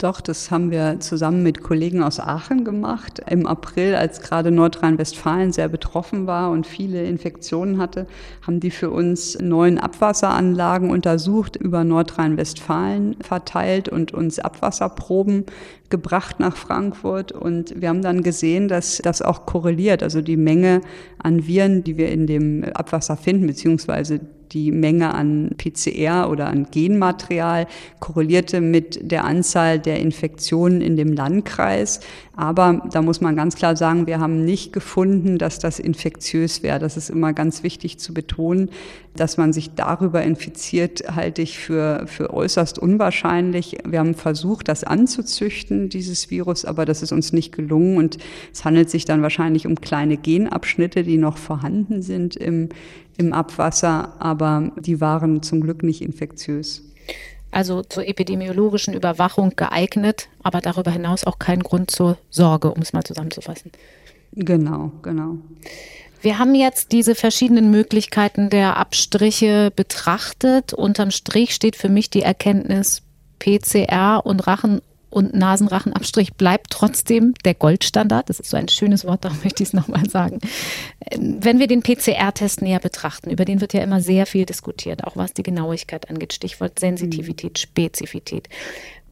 S3: Doch, das haben wir zusammen mit Kollegen aus Aachen gemacht. Im April, als gerade Nordrhein-Westfalen sehr betroffen war und viele Infektionen hatte, haben die für uns neun Abwasseranlagen untersucht, über Nordrhein-Westfalen verteilt und uns Abwasserproben gebracht nach Frankfurt. Und wir haben dann gesehen, dass das auch korreliert. Also die Menge an Viren, die wir in dem Abwasser finden, beziehungsweise die Menge an PCR oder an Genmaterial korrelierte mit der Anzahl der Infektionen in dem Landkreis. Aber da muss man ganz klar sagen, wir haben nicht gefunden, dass das infektiös wäre. Das ist immer ganz wichtig zu betonen. Dass man sich darüber infiziert, halte ich für, für äußerst unwahrscheinlich. Wir haben versucht, das anzuzüchten, dieses Virus, aber das ist uns nicht gelungen. Und es handelt sich dann wahrscheinlich um kleine Genabschnitte, die noch vorhanden sind im, im Abwasser, aber die waren zum Glück nicht infektiös
S2: also zur epidemiologischen Überwachung geeignet, aber darüber hinaus auch kein Grund zur Sorge, um es mal zusammenzufassen.
S3: Genau, genau.
S2: Wir haben jetzt diese verschiedenen Möglichkeiten der Abstriche betrachtet. Unterm Strich steht für mich die Erkenntnis, PCR und Rachen und Nasenrachenabstrich bleibt trotzdem der Goldstandard. Das ist so ein schönes Wort, darum möchte ich es nochmal sagen. Ähm, wenn wir den PCR-Test näher betrachten, über den wird ja immer sehr viel diskutiert, auch was die Genauigkeit angeht, Stichwort Sensitivität, Spezifität.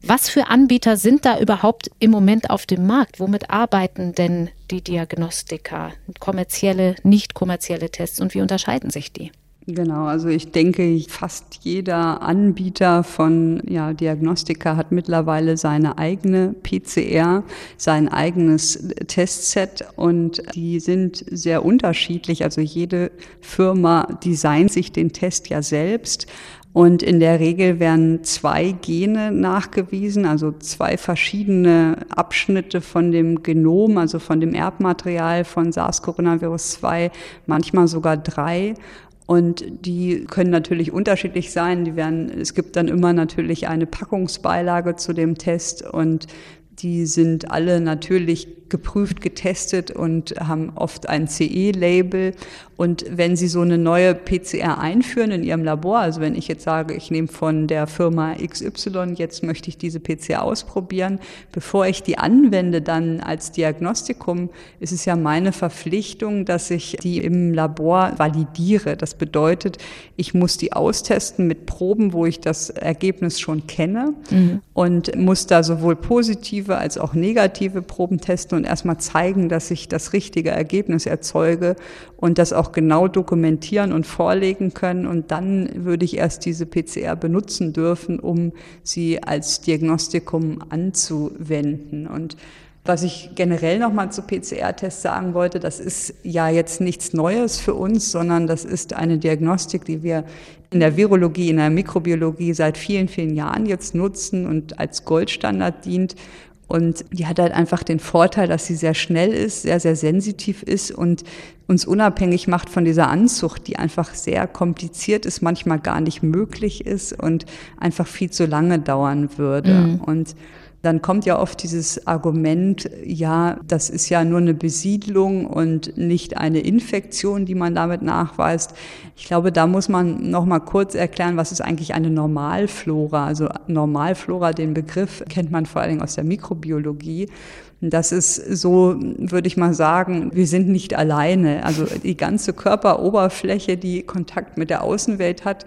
S2: Was für Anbieter sind da überhaupt im Moment auf dem Markt? Womit arbeiten denn die Diagnostiker? Kommerzielle, nicht kommerzielle Tests und wie unterscheiden sich die?
S3: Genau, also ich denke, fast jeder Anbieter von ja, Diagnostika hat mittlerweile seine eigene PCR, sein eigenes Testset und die sind sehr unterschiedlich. Also jede Firma designt sich den Test ja selbst. Und in der Regel werden zwei Gene nachgewiesen, also zwei verschiedene Abschnitte von dem Genom, also von dem Erbmaterial von SARS-Coronavirus 2, manchmal sogar drei. Und die können natürlich unterschiedlich sein. Die werden, es gibt dann immer natürlich eine Packungsbeilage zu dem Test und die sind alle natürlich geprüft, getestet und haben oft ein CE-Label. Und wenn Sie so eine neue PCR einführen in Ihrem Labor, also wenn ich jetzt sage, ich nehme von der Firma XY, jetzt möchte ich diese PCR ausprobieren, bevor ich die anwende dann als Diagnostikum, ist es ja meine Verpflichtung, dass ich die im Labor validiere. Das bedeutet, ich muss die austesten mit Proben, wo ich das Ergebnis schon kenne mhm. und muss da sowohl positive als auch negative Proben testen und erstmal zeigen, dass ich das richtige Ergebnis erzeuge und das auch genau dokumentieren und vorlegen können. Und dann würde ich erst diese PCR benutzen dürfen, um sie als Diagnostikum anzuwenden. Und was ich generell nochmal zu PCR-Tests sagen wollte, das ist ja jetzt nichts Neues für uns, sondern das ist eine Diagnostik, die wir in der Virologie, in der Mikrobiologie seit vielen, vielen Jahren jetzt nutzen und als Goldstandard dient. Und die hat halt einfach den Vorteil, dass sie sehr schnell ist, sehr, sehr sensitiv ist und uns unabhängig macht von dieser Anzucht, die einfach sehr kompliziert ist, manchmal gar nicht möglich ist und einfach viel zu lange dauern würde. Mhm. Und dann kommt ja oft dieses Argument, ja, das ist ja nur eine Besiedlung und nicht eine Infektion, die man damit nachweist. Ich glaube, da muss man noch mal kurz erklären, was ist eigentlich eine Normalflora? Also Normalflora, den Begriff kennt man vor allen Dingen aus der Mikrobiologie. Das ist so, würde ich mal sagen, wir sind nicht alleine. Also die ganze Körperoberfläche, die Kontakt mit der Außenwelt hat,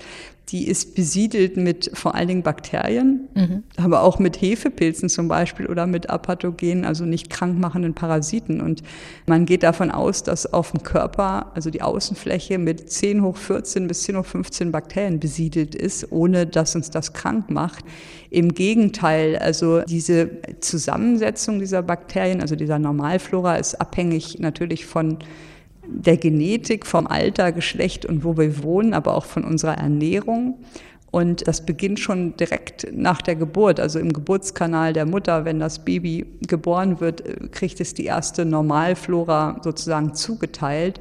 S3: die ist besiedelt mit vor allen Dingen Bakterien, mhm. aber auch mit Hefepilzen zum Beispiel oder mit apathogenen, also nicht krankmachenden Parasiten. Und man geht davon aus, dass auf dem Körper, also die Außenfläche mit 10 hoch 14 bis 10 hoch 15 Bakterien besiedelt ist, ohne dass uns das krank macht. Im Gegenteil, also diese Zusammensetzung dieser Bakterien, also dieser Normalflora ist abhängig natürlich von der Genetik, vom Alter, Geschlecht und wo wir wohnen, aber auch von unserer Ernährung. Und das beginnt schon direkt nach der Geburt, also im Geburtskanal der Mutter. Wenn das Baby geboren wird, kriegt es die erste Normalflora sozusagen zugeteilt.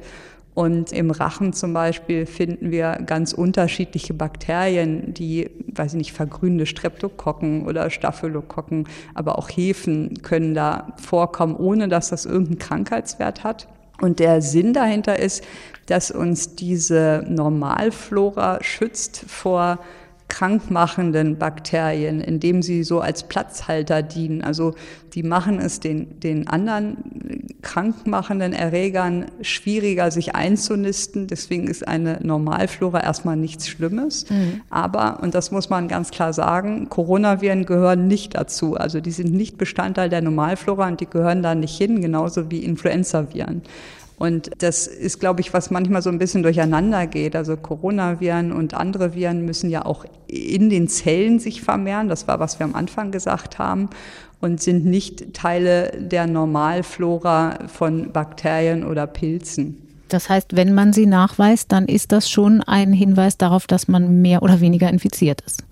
S3: Und im Rachen zum Beispiel finden wir ganz unterschiedliche Bakterien, die, weiß ich nicht, vergrünende Streptokokken oder Staphylokokken, aber auch Hefen können da vorkommen, ohne dass das irgendeinen Krankheitswert hat. Und der Sinn dahinter ist, dass uns diese Normalflora schützt vor krankmachenden Bakterien, indem sie so als Platzhalter dienen. Also die machen es den, den anderen krankmachenden Erregern schwieriger, sich einzunisten. Deswegen ist eine Normalflora erstmal nichts Schlimmes. Mhm. Aber, und das muss man ganz klar sagen, Coronaviren gehören nicht dazu. Also die sind nicht Bestandteil der Normalflora und die gehören da nicht hin, genauso wie Influenzaviren. Und das ist, glaube ich, was manchmal so ein bisschen durcheinander geht. Also Coronaviren und andere Viren müssen ja auch in den Zellen sich vermehren. Das war, was wir am Anfang gesagt haben. Und sind nicht Teile der Normalflora von Bakterien oder Pilzen.
S2: Das heißt, wenn man sie nachweist, dann ist das schon ein Hinweis darauf, dass man mehr oder weniger infiziert ist.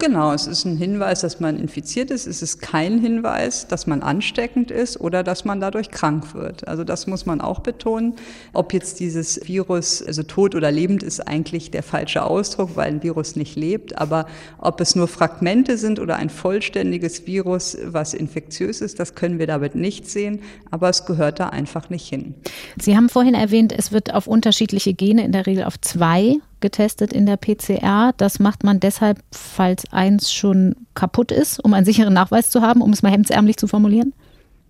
S3: Genau, es ist ein Hinweis, dass man infiziert ist. Es ist kein Hinweis, dass man ansteckend ist oder dass man dadurch krank wird. Also das muss man auch betonen. Ob jetzt dieses Virus, also tot oder lebend, ist eigentlich der falsche Ausdruck, weil ein Virus nicht lebt. Aber ob es nur Fragmente sind oder ein vollständiges Virus, was infektiös ist, das können wir damit nicht sehen. Aber es gehört da einfach nicht hin.
S2: Sie haben vorhin erwähnt, es wird auf unterschiedliche Gene, in der Regel auf zwei getestet in der PCR. Das macht man deshalb, falls eins schon kaputt ist, um einen sicheren Nachweis zu haben, um es mal hemdsärmlich zu formulieren?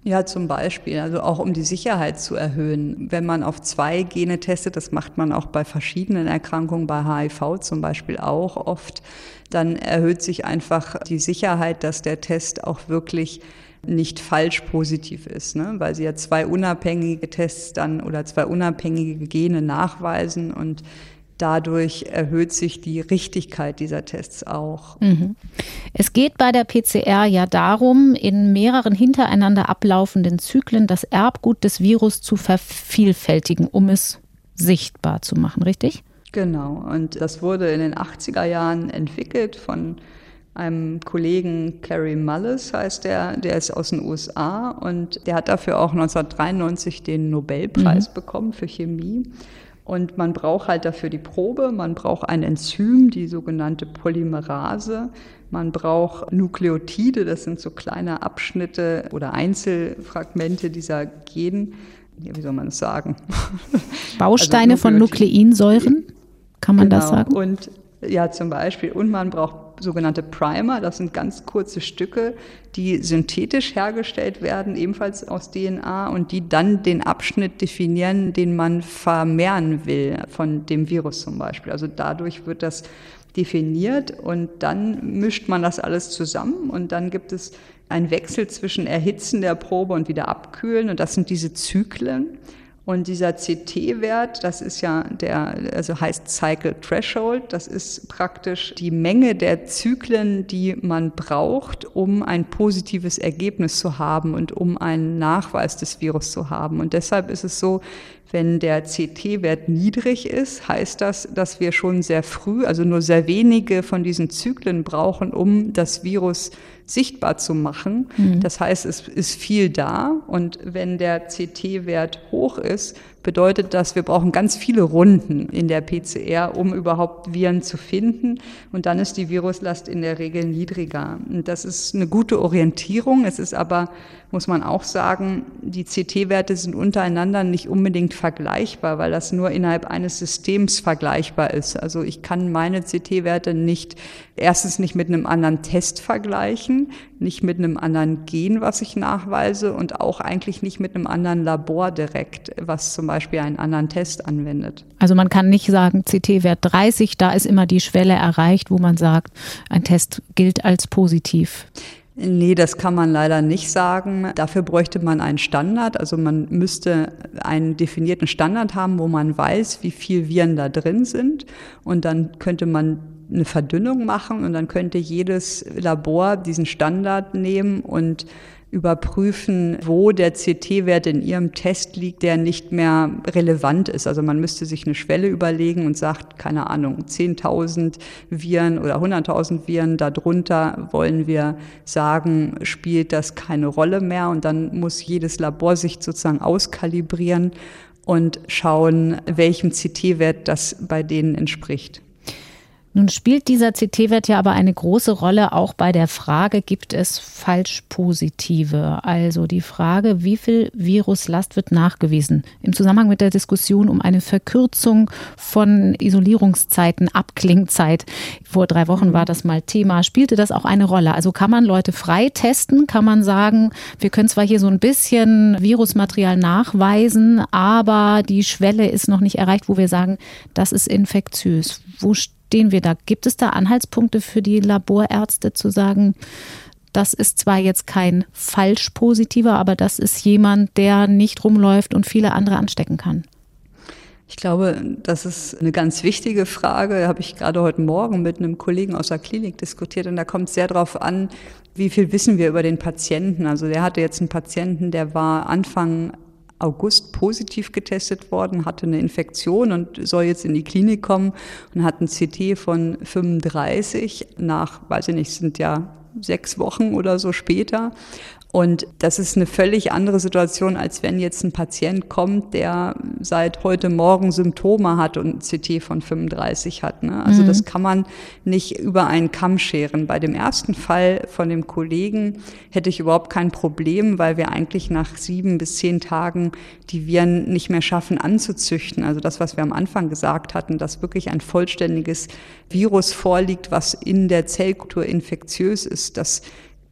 S3: Ja, zum Beispiel, also auch um die Sicherheit zu erhöhen. Wenn man auf zwei Gene testet, das macht man auch bei verschiedenen Erkrankungen, bei HIV zum Beispiel auch oft, dann erhöht sich einfach die Sicherheit, dass der Test auch wirklich nicht falsch positiv ist, ne? weil sie ja zwei unabhängige Tests dann oder zwei unabhängige Gene nachweisen und dadurch erhöht sich die Richtigkeit dieser Tests auch. Mhm.
S2: Es geht bei der PCR ja darum, in mehreren hintereinander ablaufenden Zyklen das Erbgut des Virus zu vervielfältigen, um es sichtbar zu machen, richtig?
S3: Genau, und das wurde in den 80er Jahren entwickelt von einem Kollegen, Clary Mullis heißt der, der ist aus den USA und der hat dafür auch 1993 den Nobelpreis mhm. bekommen für Chemie. Und man braucht halt dafür die Probe, man braucht ein Enzym, die sogenannte Polymerase, Man braucht Nukleotide, das sind so kleine Abschnitte oder Einzelfragmente dieser Gen. Wie soll man es sagen?
S2: Bausteine also von Nukleinsäuren, kann man genau. das sagen?
S3: Und ja, zum Beispiel. Und man braucht sogenannte Primer. Das sind ganz kurze Stücke, die synthetisch hergestellt werden, ebenfalls aus DNA und die dann den Abschnitt definieren, den man vermehren will, von dem Virus zum Beispiel. Also dadurch wird das definiert und dann mischt man das alles zusammen und dann gibt es einen Wechsel zwischen Erhitzen der Probe und wieder abkühlen und das sind diese Zyklen. Und dieser CT-Wert, das ist ja der, also heißt Cycle Threshold, das ist praktisch die Menge der Zyklen, die man braucht, um ein positives Ergebnis zu haben und um einen Nachweis des Virus zu haben. Und deshalb ist es so, wenn der CT-Wert niedrig ist, heißt das, dass wir schon sehr früh, also nur sehr wenige von diesen Zyklen brauchen, um das Virus sichtbar zu machen. Mhm. Das heißt, es ist viel da und wenn der CT-Wert hoch ist, bedeutet das, wir brauchen ganz viele Runden in der PCR, um überhaupt Viren zu finden. Und dann ist die Viruslast in der Regel niedriger. Und das ist eine gute Orientierung. Es ist aber, muss man auch sagen, die CT-Werte sind untereinander nicht unbedingt vergleichbar, weil das nur innerhalb eines Systems vergleichbar ist. Also ich kann meine CT-Werte nicht, erstens nicht mit einem anderen Test vergleichen, nicht mit einem anderen Gen, was ich nachweise und auch eigentlich nicht mit einem anderen Labor direkt, was zum Beispiel einen anderen Test anwendet.
S2: Also man kann nicht sagen, CT-Wert 30, da ist immer die Schwelle erreicht, wo man sagt, ein Test gilt als positiv.
S3: Nee, das kann man leider nicht sagen. Dafür bräuchte man einen Standard. Also man müsste einen definierten Standard haben, wo man weiß, wie viel Viren da drin sind. Und dann könnte man eine Verdünnung machen und dann könnte jedes Labor diesen Standard nehmen und überprüfen, wo der CT-Wert in Ihrem Test liegt, der nicht mehr relevant ist. Also man müsste sich eine Schwelle überlegen und sagt, keine Ahnung, 10.000 Viren oder 100.000 Viren, darunter wollen wir sagen, spielt das keine Rolle mehr und dann muss jedes Labor sich sozusagen auskalibrieren und schauen, welchem CT-Wert das bei denen entspricht.
S2: Nun spielt dieser CT-Wert ja aber eine große Rolle auch bei der Frage, gibt es Falschpositive? Also die Frage, wie viel Viruslast wird nachgewiesen? Im Zusammenhang mit der Diskussion um eine Verkürzung von Isolierungszeiten, Abklingzeit. Vor drei Wochen war das mal Thema. Spielte das auch eine Rolle? Also kann man Leute frei testen? Kann man sagen, wir können zwar hier so ein bisschen Virusmaterial nachweisen, aber die Schwelle ist noch nicht erreicht, wo wir sagen, das ist infektiös. Wo stehen wir da? Gibt es da Anhaltspunkte für die Laborärzte zu sagen, das ist zwar jetzt kein falsch positiver, aber das ist jemand, der nicht rumläuft und viele andere anstecken kann?
S3: Ich glaube, das ist eine ganz wichtige Frage. Da habe ich gerade heute Morgen mit einem Kollegen aus der Klinik diskutiert und da kommt es sehr darauf an, wie viel wissen wir über den Patienten. Also der hatte jetzt einen Patienten, der war Anfang August positiv getestet worden, hatte eine Infektion und soll jetzt in die Klinik kommen und hat ein CT von 35 nach, weiß ich nicht, sind ja sechs Wochen oder so später. Und das ist eine völlig andere Situation, als wenn jetzt ein Patient kommt, der seit heute Morgen Symptome hat und ein CT von 35 hat. Ne? Also mhm. das kann man nicht über einen Kamm scheren. Bei dem ersten Fall von dem Kollegen hätte ich überhaupt kein Problem, weil wir eigentlich nach sieben bis zehn Tagen die Viren nicht mehr schaffen anzuzüchten. Also das, was wir am Anfang gesagt hatten, dass wirklich ein vollständiges Virus vorliegt, was in der Zellkultur infektiös ist, das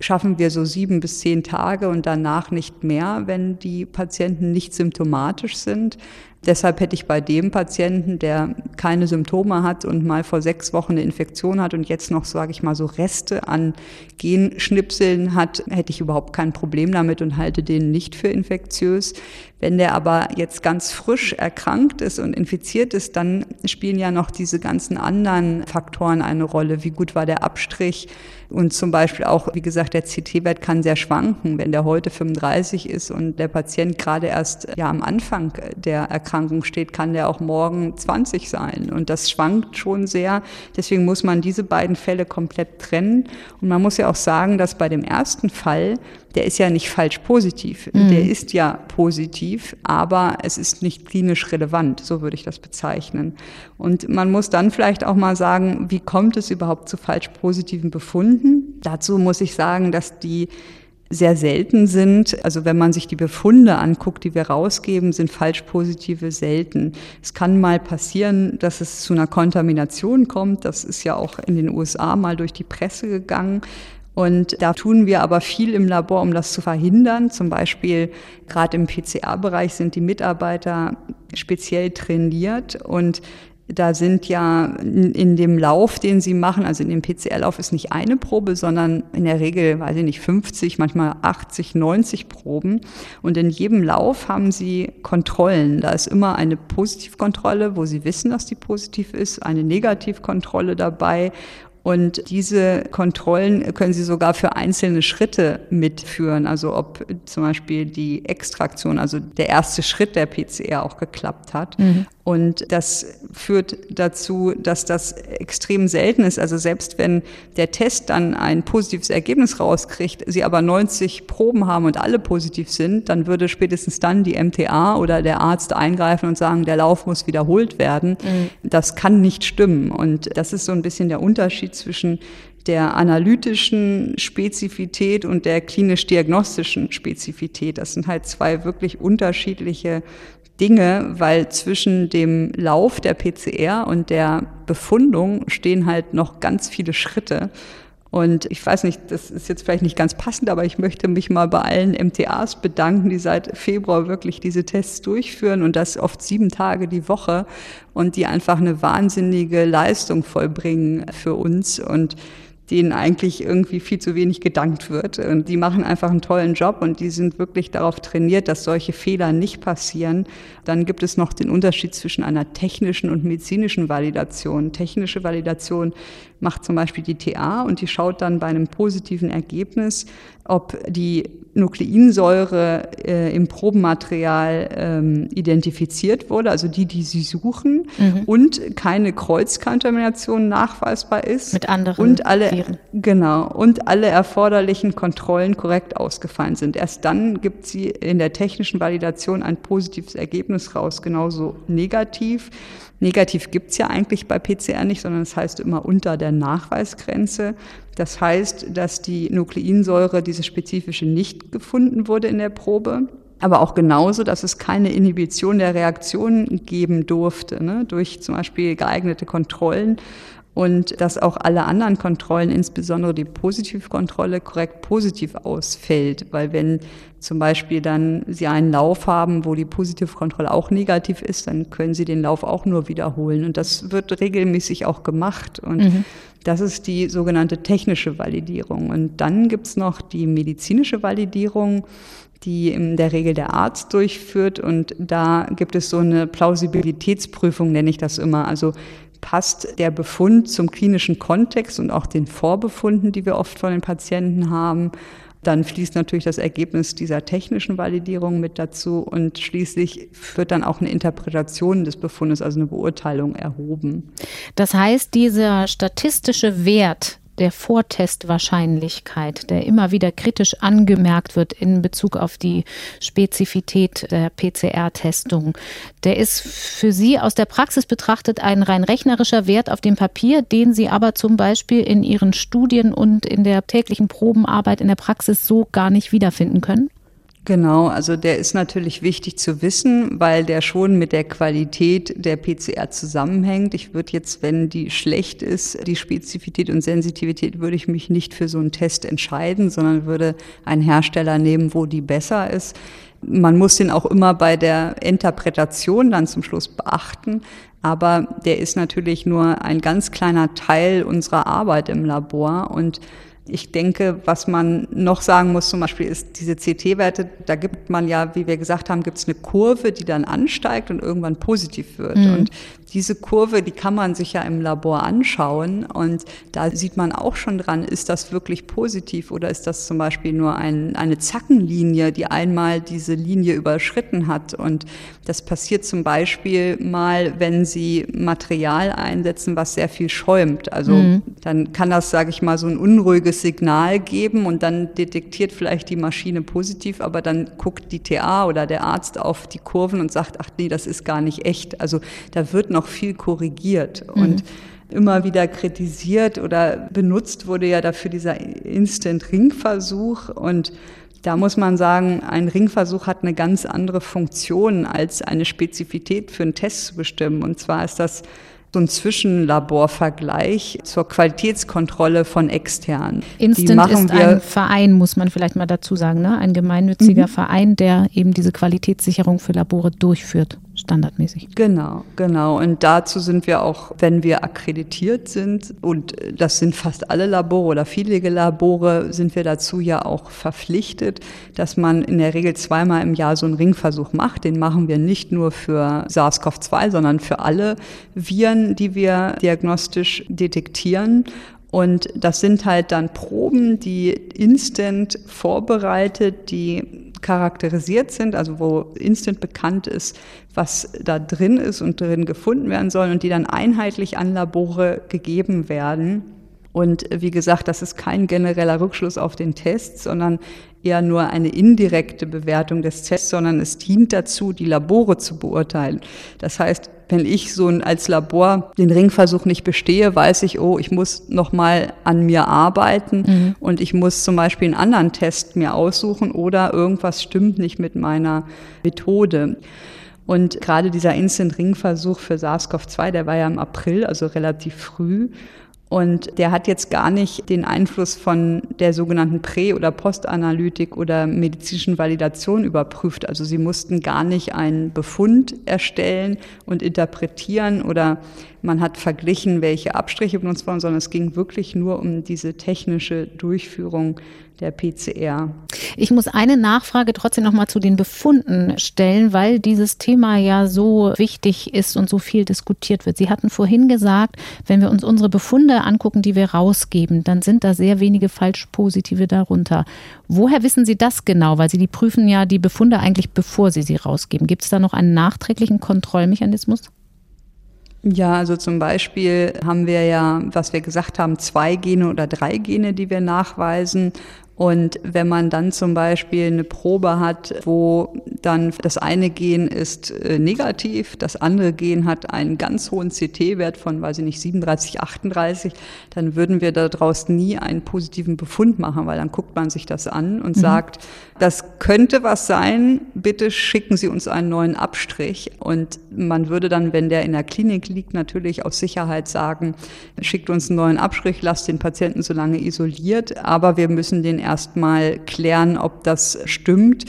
S3: schaffen wir so sieben bis zehn Tage und danach nicht mehr, wenn die Patienten nicht symptomatisch sind. Deshalb hätte ich bei dem Patienten, der keine Symptome hat und mal vor sechs Wochen eine Infektion hat und jetzt noch, sage ich mal, so Reste an Genschnipseln hat, hätte ich überhaupt kein Problem damit und halte den nicht für infektiös. Wenn der aber jetzt ganz frisch erkrankt ist und infiziert ist, dann spielen ja noch diese ganzen anderen Faktoren eine Rolle. Wie gut war der Abstrich? Und zum Beispiel auch, wie gesagt, der CT-Wert kann sehr schwanken. Wenn der heute 35 ist und der Patient gerade erst ja am Anfang der Erkrankung Erkrankung steht, kann der auch morgen 20 sein. Und das schwankt schon sehr. Deswegen muss man diese beiden Fälle komplett trennen. Und man muss ja auch sagen, dass bei dem ersten Fall, der ist ja nicht falsch positiv. Mhm. Der ist ja positiv, aber es ist nicht klinisch relevant. So würde ich das bezeichnen. Und man muss dann vielleicht auch mal sagen, wie kommt es überhaupt zu falsch positiven Befunden? Dazu muss ich sagen, dass die sehr selten sind. Also wenn man sich die Befunde anguckt, die wir rausgeben, sind falsch positive selten. Es kann mal passieren, dass es zu einer Kontamination kommt. Das ist ja auch in den USA mal durch die Presse gegangen. Und da tun wir aber viel im Labor, um das zu verhindern. Zum Beispiel gerade im PCR-Bereich sind die Mitarbeiter speziell trainiert und da sind ja in dem Lauf, den sie machen, also in dem PCR-Lauf ist nicht eine Probe, sondern in der Regel, weiß ich nicht, 50, manchmal 80, 90 Proben. Und in jedem Lauf haben sie Kontrollen. Da ist immer eine Positivkontrolle, wo sie wissen, dass die positiv ist, eine Negativkontrolle dabei und diese Kontrollen können Sie sogar für einzelne Schritte mitführen. Also ob zum Beispiel die Extraktion, also der erste Schritt der PCR auch geklappt hat. Mhm. Und das führt dazu, dass das extrem selten ist. Also selbst wenn der Test dann ein positives Ergebnis rauskriegt, Sie aber 90 Proben haben und alle positiv sind, dann würde spätestens dann die MTA oder der Arzt eingreifen und sagen, der Lauf muss wiederholt werden. Mhm. Das kann nicht stimmen. Und das ist so ein bisschen der Unterschied zwischen der analytischen Spezifität und der klinisch-diagnostischen Spezifität. Das sind halt zwei wirklich unterschiedliche Dinge, weil zwischen dem Lauf der PCR und der Befundung stehen halt noch ganz viele Schritte. Und ich weiß nicht, das ist jetzt vielleicht nicht ganz passend, aber ich möchte mich mal bei allen MTAs bedanken, die seit Februar wirklich diese Tests durchführen und das oft sieben Tage die Woche und die einfach eine wahnsinnige Leistung vollbringen für uns. Und denen eigentlich irgendwie viel zu wenig gedankt wird. Und die machen einfach einen tollen Job und die sind wirklich darauf trainiert, dass solche Fehler nicht passieren. Dann gibt es noch den Unterschied zwischen einer technischen und medizinischen Validation. Technische Validation macht zum Beispiel die TA und die schaut dann bei einem positiven Ergebnis, ob die Nukleinsäure äh, im Probenmaterial ähm, identifiziert wurde, also die, die sie suchen, mhm. und keine Kreuzkontamination nachweisbar ist.
S2: Mit anderen
S3: und alle, Viren. Genau, und alle erforderlichen Kontrollen korrekt ausgefallen sind. Erst dann gibt sie in der technischen Validation ein positives Ergebnis raus, genauso negativ. Negativ gibt's ja eigentlich bei PCR nicht, sondern es das heißt immer unter der Nachweisgrenze. Das heißt, dass die Nukleinsäure, diese spezifische, nicht gefunden wurde in der Probe. Aber auch genauso, dass es keine Inhibition der Reaktion geben durfte, ne, durch zum Beispiel geeignete Kontrollen und dass auch alle anderen Kontrollen, insbesondere die Positivkontrolle, korrekt positiv ausfällt. Weil wenn zum Beispiel dann Sie einen Lauf haben, wo die Positivkontrolle auch negativ ist, dann können Sie den Lauf auch nur wiederholen. Und das wird regelmäßig auch gemacht. Und mhm. das ist die sogenannte technische Validierung. Und dann gibt's noch die medizinische Validierung die in der Regel der Arzt durchführt. Und da gibt es so eine Plausibilitätsprüfung, nenne ich das immer. Also passt der Befund zum klinischen Kontext und auch den Vorbefunden, die wir oft von den Patienten haben. Dann fließt natürlich das Ergebnis dieser technischen Validierung mit dazu und schließlich wird dann auch eine Interpretation des Befundes, also eine Beurteilung erhoben.
S2: Das heißt, dieser statistische Wert, der Vortestwahrscheinlichkeit, der immer wieder kritisch angemerkt wird in Bezug auf die Spezifität der PCR-Testung, der ist für Sie aus der Praxis betrachtet ein rein rechnerischer Wert auf dem Papier, den Sie aber zum Beispiel in Ihren Studien und in der täglichen Probenarbeit in der Praxis so gar nicht wiederfinden können?
S3: Genau, also der ist natürlich wichtig zu wissen, weil der schon mit der Qualität der PCR zusammenhängt. Ich würde jetzt, wenn die schlecht ist, die Spezifität und Sensitivität, würde ich mich nicht für so einen Test entscheiden, sondern würde einen Hersteller nehmen, wo die besser ist. Man muss den auch immer bei der Interpretation dann zum Schluss beachten. Aber der ist natürlich nur ein ganz kleiner Teil unserer Arbeit im Labor und Ich denke, was man noch sagen muss, zum Beispiel ist diese CT-Werte, da gibt man ja, wie wir gesagt haben, gibt es eine Kurve, die dann ansteigt und irgendwann positiv wird. Mhm. Und diese Kurve, die kann man sich ja im Labor anschauen und da sieht man auch schon dran, ist das wirklich positiv oder ist das zum Beispiel nur ein, eine Zackenlinie, die einmal diese Linie überschritten hat. Und das passiert zum Beispiel mal, wenn Sie Material einsetzen, was sehr viel schäumt. Also mhm. dann kann das, sage ich mal, so ein unruhiges Signal geben und dann detektiert vielleicht die Maschine positiv, aber dann guckt die TA oder der Arzt auf die Kurven und sagt, ach nee, das ist gar nicht echt. Also da wird noch noch viel korrigiert mhm. und immer wieder kritisiert oder benutzt wurde ja dafür dieser Instant-Ringversuch und da muss man sagen, ein Ringversuch hat eine ganz andere Funktion, als eine Spezifität für einen Test zu bestimmen. Und zwar ist das so ein Zwischenlaborvergleich zur Qualitätskontrolle von externen.
S2: Instant ist ein Verein, muss man vielleicht mal dazu sagen, ne? ein gemeinnütziger mhm. Verein, der eben diese Qualitätssicherung für Labore durchführt, standardmäßig.
S3: Genau, genau. Und dazu sind wir auch, wenn wir akkreditiert sind, und das sind fast alle Labore oder viele Labore, sind wir dazu ja auch verpflichtet, dass man in der Regel zweimal im Jahr so einen Ringversuch macht. Den machen wir nicht nur für SARS-CoV-2, sondern für alle Viren die wir diagnostisch detektieren. Und das sind halt dann Proben, die instant vorbereitet, die charakterisiert sind, also wo instant bekannt ist, was da drin ist und drin gefunden werden soll und die dann einheitlich an Labore gegeben werden. Und wie gesagt, das ist kein genereller Rückschluss auf den Test, sondern eher nur eine indirekte Bewertung des Tests, sondern es dient dazu, die Labore zu beurteilen. Das heißt, wenn ich so als Labor den Ringversuch nicht bestehe, weiß ich, oh, ich muss noch mal an mir arbeiten mhm. und ich muss zum Beispiel einen anderen Test mir aussuchen oder irgendwas stimmt nicht mit meiner Methode. Und gerade dieser Instant-Ringversuch für SARS-CoV-2, der war ja im April, also relativ früh. Und der hat jetzt gar nicht den Einfluss von der sogenannten Prä- oder Postanalytik oder medizinischen Validation überprüft. Also sie mussten gar nicht einen Befund erstellen und interpretieren oder man hat verglichen, welche Abstriche benutzt wurden, sondern es ging wirklich nur um diese technische Durchführung der PCR.
S2: Ich muss eine Nachfrage trotzdem noch mal zu den Befunden stellen, weil dieses Thema ja so wichtig ist und so viel diskutiert wird. Sie hatten vorhin gesagt, wenn wir uns unsere Befunde angucken, die wir rausgeben, dann sind da sehr wenige falsch positive darunter. Woher wissen Sie das genau? Weil Sie die prüfen ja die Befunde eigentlich bevor Sie sie rausgeben. Gibt es da noch einen nachträglichen Kontrollmechanismus?
S3: Ja, also zum Beispiel haben wir ja, was wir gesagt haben, zwei Gene oder drei Gene, die wir nachweisen. Und wenn man dann zum Beispiel eine Probe hat, wo dann das eine Gen ist äh, negativ, das andere Gen hat einen ganz hohen CT-Wert von, weiß ich nicht, 37, 38, dann würden wir daraus nie einen positiven Befund machen, weil dann guckt man sich das an und mhm. sagt, das könnte was sein, bitte schicken Sie uns einen neuen Abstrich. Und man würde dann, wenn der in der Klinik liegt, natürlich aus Sicherheit sagen, schickt uns einen neuen Abstrich, lasst den Patienten so lange isoliert, aber wir müssen den erstmal klären, ob das stimmt.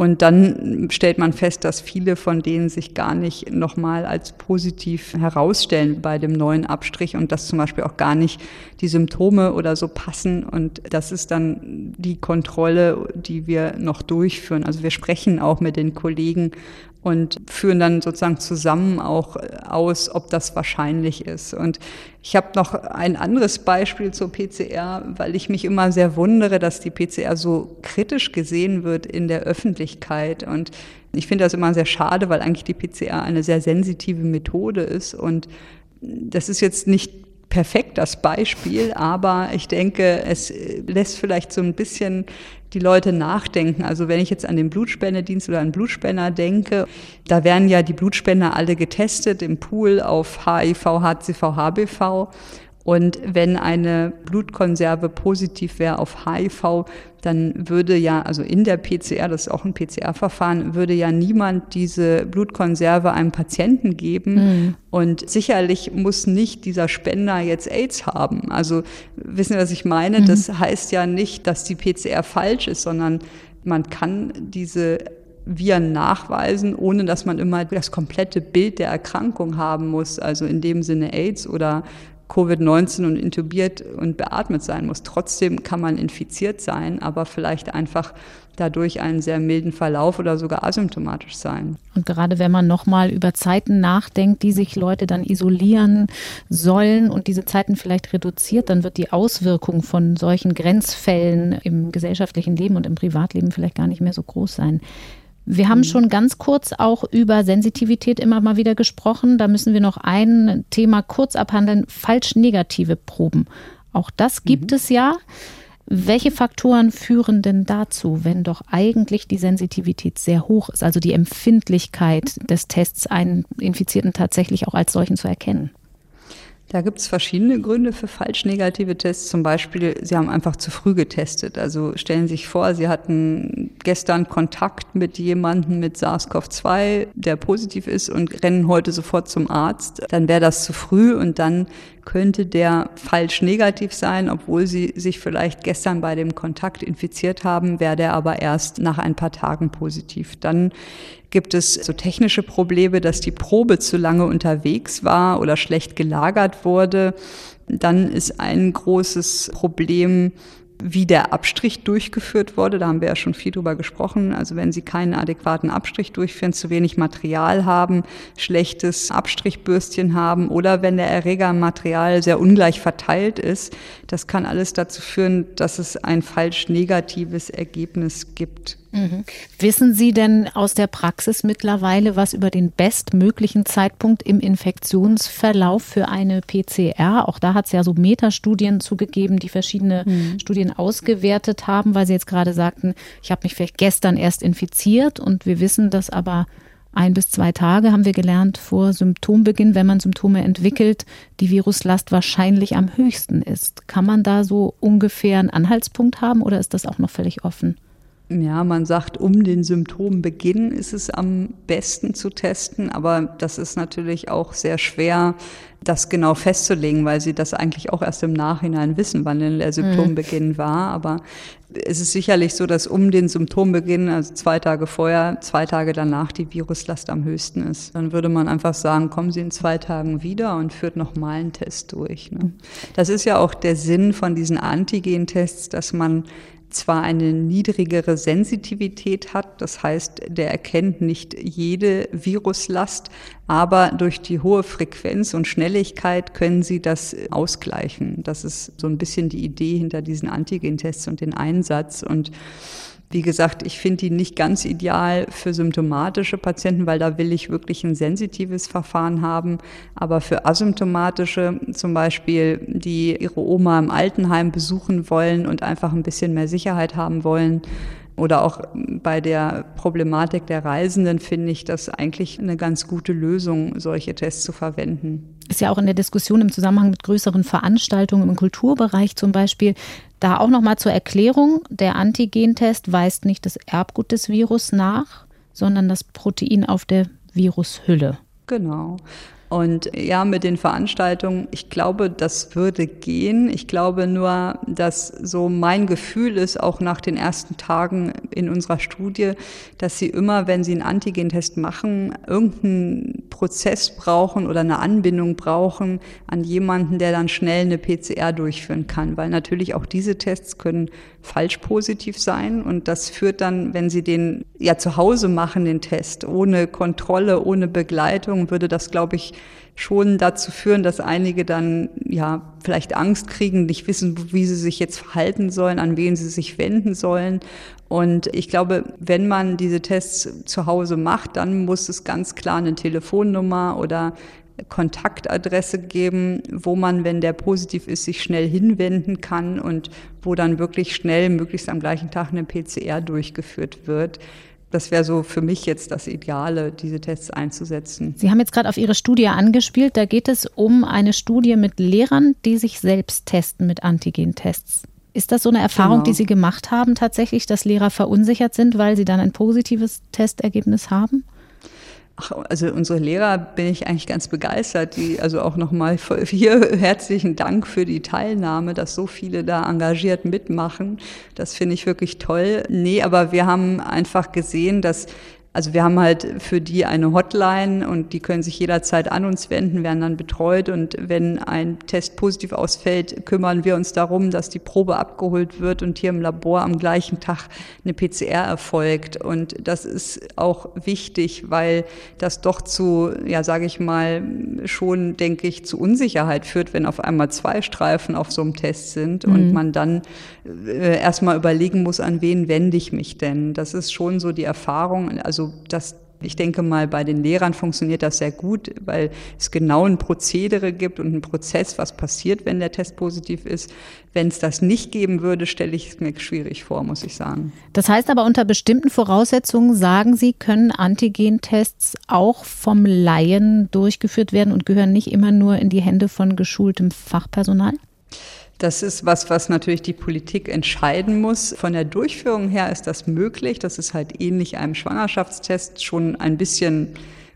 S3: Und dann stellt man fest, dass viele von denen sich gar nicht nochmal als positiv herausstellen bei dem neuen Abstrich und dass zum Beispiel auch gar nicht die Symptome oder so passen. Und das ist dann die Kontrolle, die wir noch durchführen. Also wir sprechen auch mit den Kollegen und führen dann sozusagen zusammen auch aus, ob das wahrscheinlich ist. Und ich habe noch ein anderes Beispiel zur PCR, weil ich mich immer sehr wundere, dass die PCR so kritisch gesehen wird in der Öffentlichkeit. Und ich finde das immer sehr schade, weil eigentlich die PCR eine sehr sensitive Methode ist. Und das ist jetzt nicht perfekt das Beispiel, aber ich denke, es lässt vielleicht so ein bisschen die Leute nachdenken. Also wenn ich jetzt an den Blutspendedienst oder an Blutspender denke, da werden ja die Blutspender alle getestet im Pool auf HIV, HCV, HBV. Und wenn eine Blutkonserve positiv wäre auf HIV, dann würde ja, also in der PCR, das ist auch ein PCR-Verfahren, würde ja niemand diese Blutkonserve einem Patienten geben. Mhm. Und sicherlich muss nicht dieser Spender jetzt AIDS haben. Also wissen Sie, was ich meine? Mhm. Das heißt ja nicht, dass die PCR falsch ist, sondern man kann diese Viren nachweisen, ohne dass man immer das komplette Bild der Erkrankung haben muss, also in dem Sinne AIDS oder Covid-19 und intubiert und beatmet sein muss. Trotzdem kann man infiziert sein, aber vielleicht einfach dadurch einen sehr milden Verlauf oder sogar asymptomatisch sein.
S2: Und gerade wenn man nochmal über Zeiten nachdenkt, die sich Leute dann isolieren sollen und diese Zeiten vielleicht reduziert, dann wird die Auswirkung von solchen Grenzfällen im gesellschaftlichen Leben und im Privatleben vielleicht gar nicht mehr so groß sein. Wir haben mhm. schon ganz kurz auch über Sensitivität immer mal wieder gesprochen. Da müssen wir noch ein Thema kurz abhandeln, falsch negative Proben. Auch das gibt mhm. es ja. Welche Faktoren führen denn dazu, wenn doch eigentlich die Sensitivität sehr hoch ist, also die Empfindlichkeit des Tests, einen Infizierten tatsächlich auch als solchen zu erkennen?
S3: Da gibt es verschiedene Gründe für falsch negative Tests. Zum Beispiel, Sie haben einfach zu früh getestet. Also stellen Sie sich vor, Sie hatten gestern Kontakt mit jemandem mit SARS-CoV-2, der positiv ist und rennen heute sofort zum Arzt. Dann wäre das zu früh und dann könnte der falsch negativ sein, obwohl Sie sich vielleicht gestern bei dem Kontakt infiziert haben, wäre der aber erst nach ein paar Tagen positiv. Dann gibt es so technische Probleme, dass die Probe zu lange unterwegs war oder schlecht gelagert wurde. Dann ist ein großes Problem, wie der Abstrich durchgeführt wurde. Da haben wir ja schon viel drüber gesprochen. Also wenn Sie keinen adäquaten Abstrich durchführen, zu wenig Material haben, schlechtes Abstrichbürstchen haben oder wenn der Erreger im Material sehr ungleich verteilt ist, das kann alles dazu führen, dass es ein falsch negatives Ergebnis gibt.
S2: Mhm. Wissen Sie denn aus der Praxis mittlerweile was über den bestmöglichen Zeitpunkt im Infektionsverlauf für eine PCR? Auch da hat es ja so Metastudien zugegeben, die verschiedene mhm. Studien ausgewertet haben, weil Sie jetzt gerade sagten, ich habe mich vielleicht gestern erst infiziert und wir wissen, dass aber ein bis zwei Tage, haben wir gelernt, vor Symptombeginn, wenn man Symptome entwickelt, die Viruslast wahrscheinlich am höchsten ist. Kann man da so ungefähr einen Anhaltspunkt haben oder ist das auch noch völlig offen?
S3: Ja, man sagt, um den Symptombeginn ist es am besten zu testen, aber das ist natürlich auch sehr schwer, das genau festzulegen, weil sie das eigentlich auch erst im Nachhinein wissen, wann denn der Symptombeginn mhm. war. Aber es ist sicherlich so, dass um den Symptombeginn, also zwei Tage vorher, zwei Tage danach die Viruslast am höchsten ist. Dann würde man einfach sagen, kommen Sie in zwei Tagen wieder und führt nochmal einen Test durch. Ne? Das ist ja auch der Sinn von diesen Antigen-Tests, dass man zwar eine niedrigere Sensitivität hat, das heißt, der erkennt nicht jede Viruslast, aber durch die hohe Frequenz und Schnelligkeit können sie das ausgleichen. Das ist so ein bisschen die Idee hinter diesen Antigentests und den Einsatz und wie gesagt, ich finde die nicht ganz ideal für symptomatische Patienten, weil da will ich wirklich ein sensitives Verfahren haben. Aber für asymptomatische, zum Beispiel, die ihre Oma im Altenheim besuchen wollen und einfach ein bisschen mehr Sicherheit haben wollen, oder auch bei der Problematik der Reisenden finde ich das eigentlich eine ganz gute Lösung, solche Tests zu verwenden.
S2: Ist ja auch in der Diskussion im Zusammenhang mit größeren Veranstaltungen im Kulturbereich zum Beispiel. Da auch nochmal zur Erklärung, der Antigentest weist nicht das Erbgut des Virus nach, sondern das Protein auf der Virushülle.
S3: Genau. Und ja, mit den Veranstaltungen, ich glaube, das würde gehen. Ich glaube nur, dass so mein Gefühl ist, auch nach den ersten Tagen in unserer Studie, dass sie immer, wenn sie einen Antigentest machen, irgendeinen Prozess brauchen oder eine Anbindung brauchen an jemanden, der dann schnell eine PCR durchführen kann. Weil natürlich auch diese Tests können falsch positiv sein. Und das führt dann, wenn Sie den ja zu Hause machen, den Test, ohne Kontrolle, ohne Begleitung, würde das, glaube ich, schon dazu führen, dass einige dann ja vielleicht Angst kriegen, nicht wissen, wie sie sich jetzt verhalten sollen, an wen sie sich wenden sollen. Und ich glaube, wenn man diese Tests zu Hause macht, dann muss es ganz klar eine Telefonnummer oder Kontaktadresse geben, wo man, wenn der positiv ist, sich schnell hinwenden kann und wo dann wirklich schnell, möglichst am gleichen Tag, eine PCR durchgeführt wird. Das wäre so für mich jetzt das Ideale, diese Tests einzusetzen.
S2: Sie haben jetzt gerade auf Ihre Studie angespielt. Da geht es um eine Studie mit Lehrern, die sich selbst testen mit Antigen-Tests. Ist das so eine Erfahrung, genau. die Sie gemacht haben tatsächlich, dass Lehrer verunsichert sind, weil sie dann ein positives Testergebnis haben?
S3: Ach, also unsere Lehrer bin ich eigentlich ganz begeistert. Die, also auch nochmal hier herzlichen Dank für die Teilnahme, dass so viele da engagiert mitmachen. Das finde ich wirklich toll. Nee, aber wir haben einfach gesehen, dass also wir haben halt für die eine Hotline und die können sich jederzeit an uns wenden, werden dann betreut und wenn ein Test positiv ausfällt, kümmern wir uns darum, dass die Probe abgeholt wird und hier im Labor am gleichen Tag eine PCR erfolgt. Und das ist auch wichtig, weil das doch zu, ja, sage ich mal, schon, denke ich, zu Unsicherheit führt, wenn auf einmal zwei Streifen auf so einem Test sind mhm. und man dann äh, erstmal überlegen muss, an wen wende ich mich denn. Das ist schon so die Erfahrung. Also also das ich denke mal, bei den Lehrern funktioniert das sehr gut, weil es genau ein Prozedere gibt und einen Prozess, was passiert, wenn der Test positiv ist. Wenn es das nicht geben würde, stelle ich es mir schwierig vor, muss ich sagen.
S2: Das heißt aber, unter bestimmten Voraussetzungen, sagen Sie, können Antigentests auch vom Laien durchgeführt werden und gehören nicht immer nur in die Hände von geschultem Fachpersonal?
S3: Das ist was, was natürlich die Politik entscheiden muss. Von der Durchführung her ist das möglich. Das ist halt ähnlich einem Schwangerschaftstest schon ein bisschen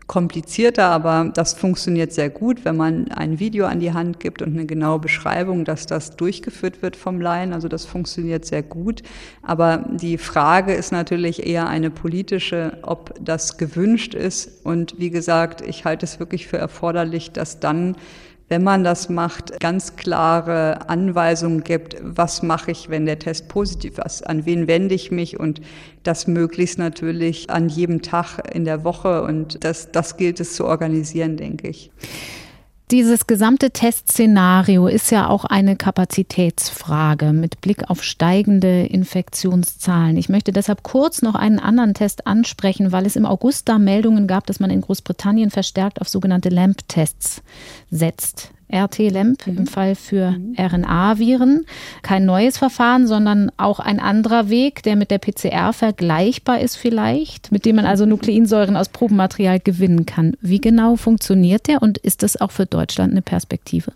S3: komplizierter, aber das funktioniert sehr gut, wenn man ein Video an die Hand gibt und eine genaue Beschreibung, dass das durchgeführt wird vom Laien. Also das funktioniert sehr gut. Aber die Frage ist natürlich eher eine politische, ob das gewünscht ist. Und wie gesagt, ich halte es wirklich für erforderlich, dass dann wenn man das macht, ganz klare Anweisungen gibt, was mache ich, wenn der Test positiv ist, an wen wende ich mich und das möglichst natürlich an jedem Tag in der Woche und das, das gilt es zu organisieren, denke ich.
S2: Dieses gesamte Testszenario ist ja auch eine Kapazitätsfrage mit Blick auf steigende Infektionszahlen. Ich möchte deshalb kurz noch einen anderen Test ansprechen, weil es im August da Meldungen gab, dass man in Großbritannien verstärkt auf sogenannte LAMP-Tests setzt. RT-LAMP mhm. im Fall für mhm. RNA-Viren. Kein neues Verfahren, sondern auch ein anderer Weg, der mit der PCR vergleichbar ist vielleicht, mit dem man also Nukleinsäuren aus Probenmaterial gewinnen kann. Wie genau funktioniert der und ist das auch für Deutschland eine Perspektive?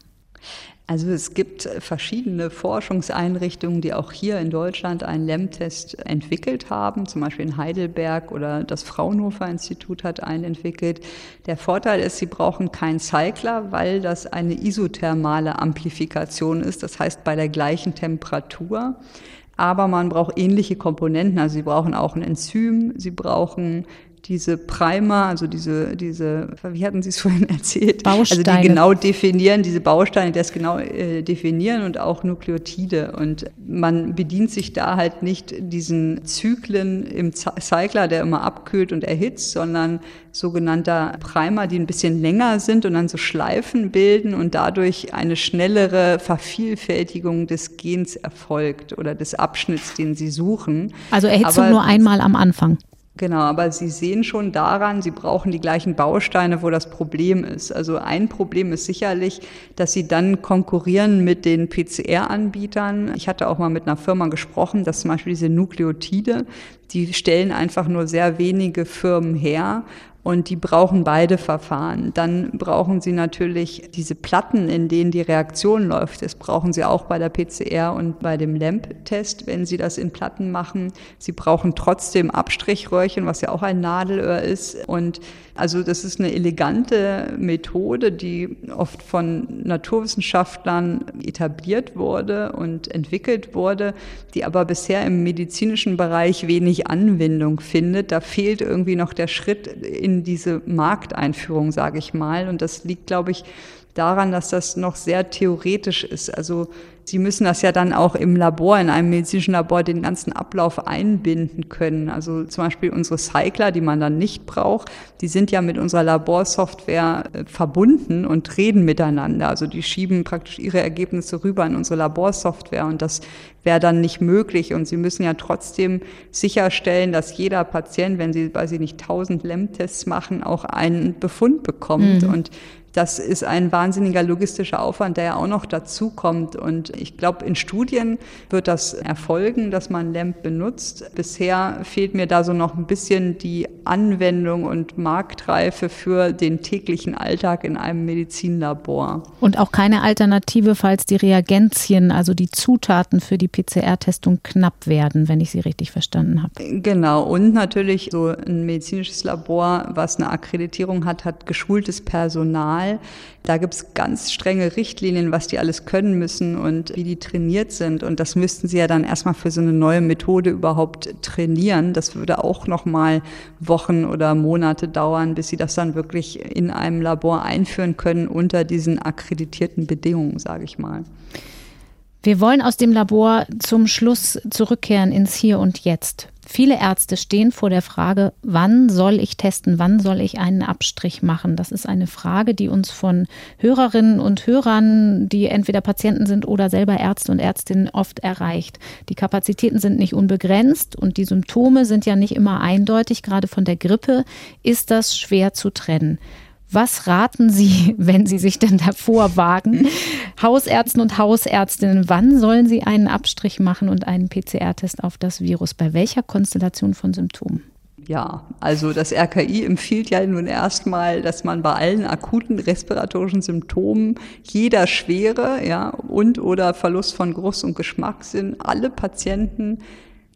S3: Also es gibt verschiedene Forschungseinrichtungen, die auch hier in Deutschland einen LEM-Test entwickelt haben, zum Beispiel in Heidelberg oder das Fraunhofer Institut hat einen entwickelt. Der Vorteil ist, sie brauchen keinen Cycler, weil das eine isothermale Amplifikation ist, das heißt bei der gleichen Temperatur. Aber man braucht ähnliche Komponenten, also sie brauchen auch ein Enzym, sie brauchen diese Primer, also diese, diese, wie hatten Sie es vorhin erzählt?
S2: Bausteine.
S3: Also die genau definieren, diese Bausteine, die das genau äh, definieren und auch Nukleotide. Und man bedient sich da halt nicht diesen Zyklen im Cycler, der immer abkühlt und erhitzt, sondern sogenannter Primer, die ein bisschen länger sind und dann so Schleifen bilden und dadurch eine schnellere Vervielfältigung des Gens erfolgt oder des Abschnitts, den Sie suchen.
S2: Also Erhitzung Aber, nur einmal am Anfang.
S3: Genau, aber Sie sehen schon daran, Sie brauchen die gleichen Bausteine, wo das Problem ist. Also ein Problem ist sicherlich, dass Sie dann konkurrieren mit den PCR-Anbietern. Ich hatte auch mal mit einer Firma gesprochen, dass zum Beispiel diese Nukleotide, die stellen einfach nur sehr wenige Firmen her und die brauchen beide Verfahren. Dann brauchen sie natürlich diese Platten, in denen die Reaktion läuft. Das brauchen sie auch bei der PCR und bei dem LAMP-Test, wenn sie das in Platten machen. Sie brauchen trotzdem Abstrichröhrchen, was ja auch ein Nadelöhr ist. Und also das ist eine elegante Methode, die oft von Naturwissenschaftlern etabliert wurde und entwickelt wurde, die aber bisher im medizinischen Bereich wenig Anwendung findet. Da fehlt irgendwie noch der Schritt in diese Markteinführung, sage ich mal. Und das liegt, glaube ich, daran, dass das noch sehr theoretisch ist. Also Sie müssen das ja dann auch im Labor, in einem medizinischen Labor, den ganzen Ablauf einbinden können. Also zum Beispiel unsere Cycler, die man dann nicht braucht, die sind ja mit unserer Laborsoftware äh, verbunden und reden miteinander. Also die schieben praktisch ihre Ergebnisse rüber in unsere Laborsoftware und das wäre dann nicht möglich. Und Sie müssen ja trotzdem sicherstellen, dass jeder Patient, wenn Sie, weiß ich nicht, 1000 LEM-Tests machen, auch einen Befund bekommt. Mhm. Und das ist ein wahnsinniger logistischer Aufwand, der ja auch noch dazu kommt. Und ich glaube, in Studien wird das erfolgen, dass man LAMP benutzt. Bisher fehlt mir da so noch ein bisschen die Anwendung und Marktreife für den täglichen Alltag in einem Medizinlabor.
S2: Und auch keine Alternative, falls die Reagenzien, also die Zutaten für die PCR-Testung knapp werden, wenn ich Sie richtig verstanden habe.
S3: Genau. Und natürlich so ein medizinisches Labor, was eine Akkreditierung hat, hat geschultes Personal Personal. Da gibt es ganz strenge Richtlinien, was die alles können müssen und wie die trainiert sind. Und das müssten sie ja dann erstmal für so eine neue Methode überhaupt trainieren. Das würde auch nochmal Wochen oder Monate dauern, bis sie das dann wirklich in einem Labor einführen können unter diesen akkreditierten Bedingungen, sage ich mal.
S2: Wir wollen aus dem Labor zum Schluss zurückkehren ins Hier und Jetzt. Viele Ärzte stehen vor der Frage, wann soll ich testen, wann soll ich einen Abstrich machen? Das ist eine Frage, die uns von Hörerinnen und Hörern, die entweder Patienten sind oder selber Ärzte und Ärztinnen oft erreicht. Die Kapazitäten sind nicht unbegrenzt und die Symptome sind ja nicht immer eindeutig. Gerade von der Grippe ist das schwer zu trennen. Was raten Sie, wenn Sie sich denn davor wagen? Hausärzten und Hausärztinnen, wann sollen sie einen Abstrich machen und einen PCR-Test auf das Virus? Bei welcher Konstellation von Symptomen?
S3: Ja, also das RKI empfiehlt ja nun erstmal, dass man bei allen akuten respiratorischen Symptomen, jeder Schwere, ja, und oder Verlust von Geruchs- und Geschmackssinn, alle Patienten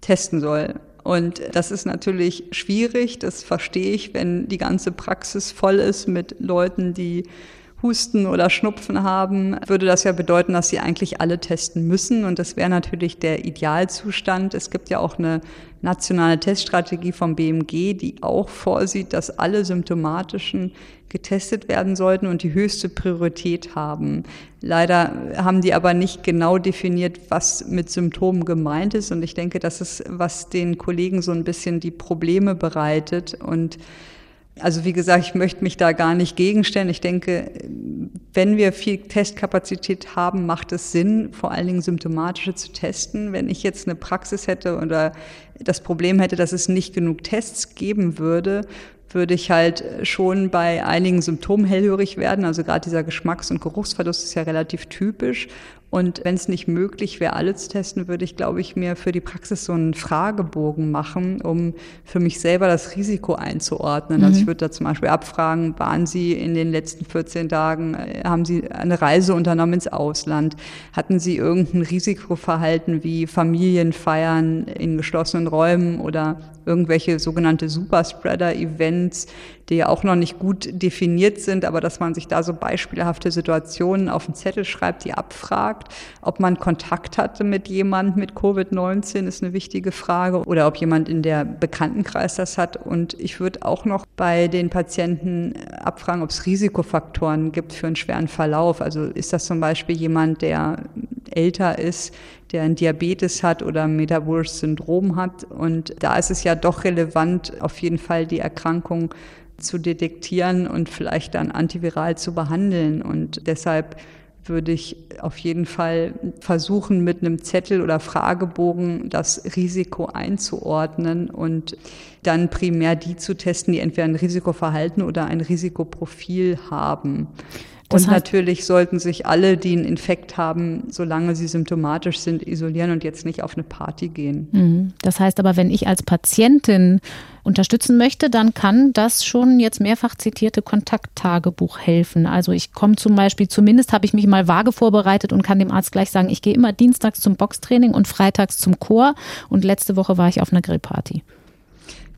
S3: testen soll. Und das ist natürlich schwierig, das verstehe ich, wenn die ganze Praxis voll ist mit Leuten, die Husten oder Schnupfen haben, würde das ja bedeuten, dass sie eigentlich alle testen müssen. Und das wäre natürlich der Idealzustand. Es gibt ja auch eine nationale Teststrategie vom BMG, die auch vorsieht, dass alle symptomatischen getestet werden sollten und die höchste Priorität haben. Leider haben die aber nicht genau definiert, was mit Symptomen gemeint ist. Und ich denke, das ist, was den Kollegen so ein bisschen die Probleme bereitet. Und also wie gesagt, ich möchte mich da gar nicht gegenstellen. Ich denke, wenn wir viel Testkapazität haben, macht es Sinn, vor allen Dingen symptomatische zu testen. Wenn ich jetzt eine Praxis hätte oder das Problem hätte, dass es nicht genug Tests geben würde, würde ich halt schon bei einigen Symptomen hellhörig werden. Also gerade dieser Geschmacks- und Geruchsverlust ist ja relativ typisch. Und wenn es nicht möglich wäre, alle zu testen, würde ich, glaube ich, mir für die Praxis so einen Fragebogen machen, um für mich selber das Risiko einzuordnen. Mhm. Also ich mhm. würde da zum Beispiel abfragen, waren Sie in den letzten 14 Tagen, äh, haben Sie eine Reise unternommen ins Ausland? Hatten Sie irgendein Risikoverhalten wie Familienfeiern in geschlossenen Räumen oder irgendwelche sogenannte Superspreader-Events, die ja auch noch nicht gut definiert sind, aber dass man sich da so beispielhafte Situationen auf den Zettel schreibt, die abfragt. Ob man Kontakt hatte mit jemandem mit Covid-19 ist eine wichtige Frage oder ob jemand in der Bekanntenkreis das hat. Und ich würde auch noch bei den Patienten abfragen, ob es Risikofaktoren gibt für einen schweren Verlauf. Also ist das zum Beispiel jemand, der älter ist, der ein Diabetes hat oder ein metabolisches Syndrom hat. Und da ist es ja doch relevant, auf jeden Fall die Erkrankung zu detektieren und vielleicht dann antiviral zu behandeln. Und deshalb würde ich auf jeden Fall versuchen, mit einem Zettel oder Fragebogen das Risiko einzuordnen und dann primär die zu testen, die entweder ein Risikoverhalten oder ein Risikoprofil haben. Das und natürlich sollten sich alle, die einen Infekt haben, solange sie symptomatisch sind, isolieren und jetzt nicht auf eine Party gehen.
S2: Mhm. Das heißt aber, wenn ich als Patientin unterstützen möchte, dann kann das schon jetzt mehrfach zitierte Kontakttagebuch helfen. Also ich komme zum Beispiel, zumindest habe ich mich mal vage vorbereitet und kann dem Arzt gleich sagen, ich gehe immer dienstags zum Boxtraining und freitags zum Chor und letzte Woche war ich auf einer Grillparty.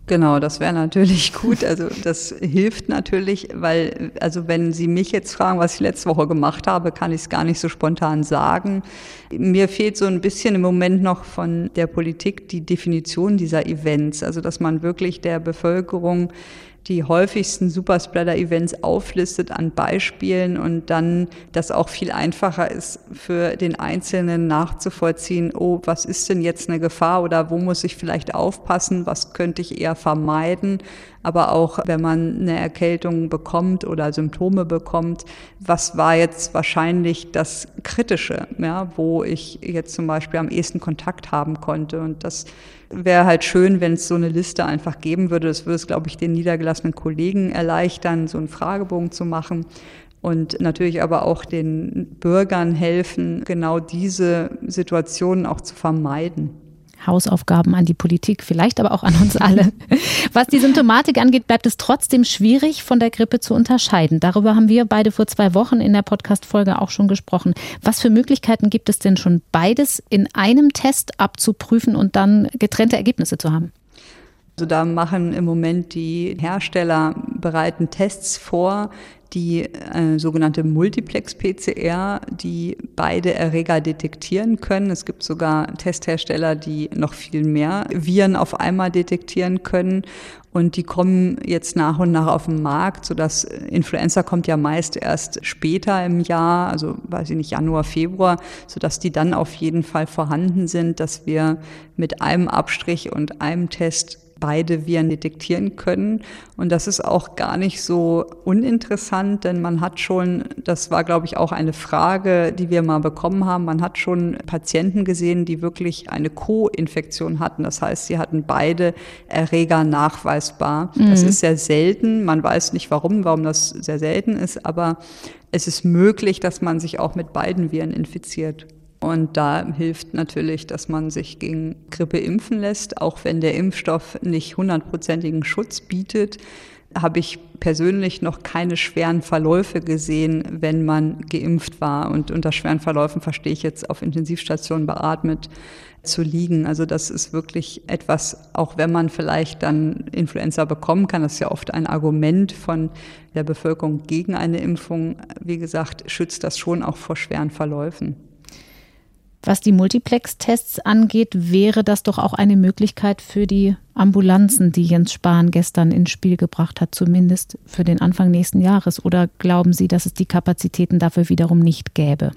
S3: Genau, das wäre natürlich gut. Also das hilft natürlich, weil, also wenn Sie mich jetzt fragen, was ich letzte Woche gemacht habe, kann ich es gar nicht so spontan sagen. Mir fehlt so ein bisschen im Moment noch von der Politik die Definition dieser Events. Also dass man wirklich der Bevölkerung die häufigsten Superspreader-Events auflistet an Beispielen und dann das auch viel einfacher ist für den Einzelnen nachzuvollziehen, oh, was ist denn jetzt eine Gefahr oder wo muss ich vielleicht aufpassen, was könnte ich eher vermeiden, aber auch wenn man eine Erkältung bekommt oder Symptome bekommt, was war jetzt wahrscheinlich das Kritische, ja, wo ich jetzt zum Beispiel am ehesten Kontakt haben konnte und das wäre halt schön, wenn es so eine Liste einfach geben würde. Das würde es, glaube ich, den niedergelassenen Kollegen erleichtern, so einen Fragebogen zu machen und natürlich aber auch den Bürgern helfen, genau diese Situationen auch zu vermeiden.
S2: Hausaufgaben an die Politik, vielleicht aber auch an uns alle. Was die Symptomatik angeht, bleibt es trotzdem schwierig, von der Grippe zu unterscheiden. Darüber haben wir beide vor zwei Wochen in der Podcast-Folge auch schon gesprochen. Was für Möglichkeiten gibt es denn schon, beides in einem Test abzuprüfen und dann getrennte Ergebnisse zu haben?
S3: Also da machen im Moment die Hersteller bereiten Tests vor, die äh, sogenannte Multiplex-PCR, die beide Erreger detektieren können. Es gibt sogar Testhersteller, die noch viel mehr Viren auf einmal detektieren können. Und die kommen jetzt nach und nach auf den Markt, sodass Influenza kommt ja meist erst später im Jahr, also weiß ich nicht, Januar, Februar, sodass die dann auf jeden Fall vorhanden sind, dass wir mit einem Abstrich und einem Test beide Viren detektieren können. Und das ist auch gar nicht so uninteressant, denn man hat schon, das war, glaube ich, auch eine Frage, die wir mal bekommen haben, man hat schon Patienten gesehen, die wirklich eine Co-Infektion hatten. Das heißt, sie hatten beide Erreger nachweisbar. Mhm. Das ist sehr selten. Man weiß nicht warum, warum das sehr selten ist, aber es ist möglich, dass man sich auch mit beiden Viren infiziert. Und da hilft natürlich, dass man sich gegen Grippe impfen lässt, auch wenn der Impfstoff nicht hundertprozentigen Schutz bietet habe ich persönlich noch keine schweren Verläufe gesehen, wenn man geimpft war. Und unter schweren Verläufen verstehe ich jetzt auf Intensivstationen beatmet zu liegen. Also das ist wirklich etwas, auch wenn man vielleicht dann Influenza bekommen kann, das ist ja oft ein Argument von der Bevölkerung gegen eine Impfung. Wie gesagt, schützt das schon auch vor schweren Verläufen.
S2: Was die Multiplex-Tests angeht, wäre das doch auch eine Möglichkeit für die Ambulanzen, die Jens Spahn gestern ins Spiel gebracht hat, zumindest für den Anfang nächsten Jahres. Oder glauben Sie, dass es die Kapazitäten dafür wiederum nicht gäbe?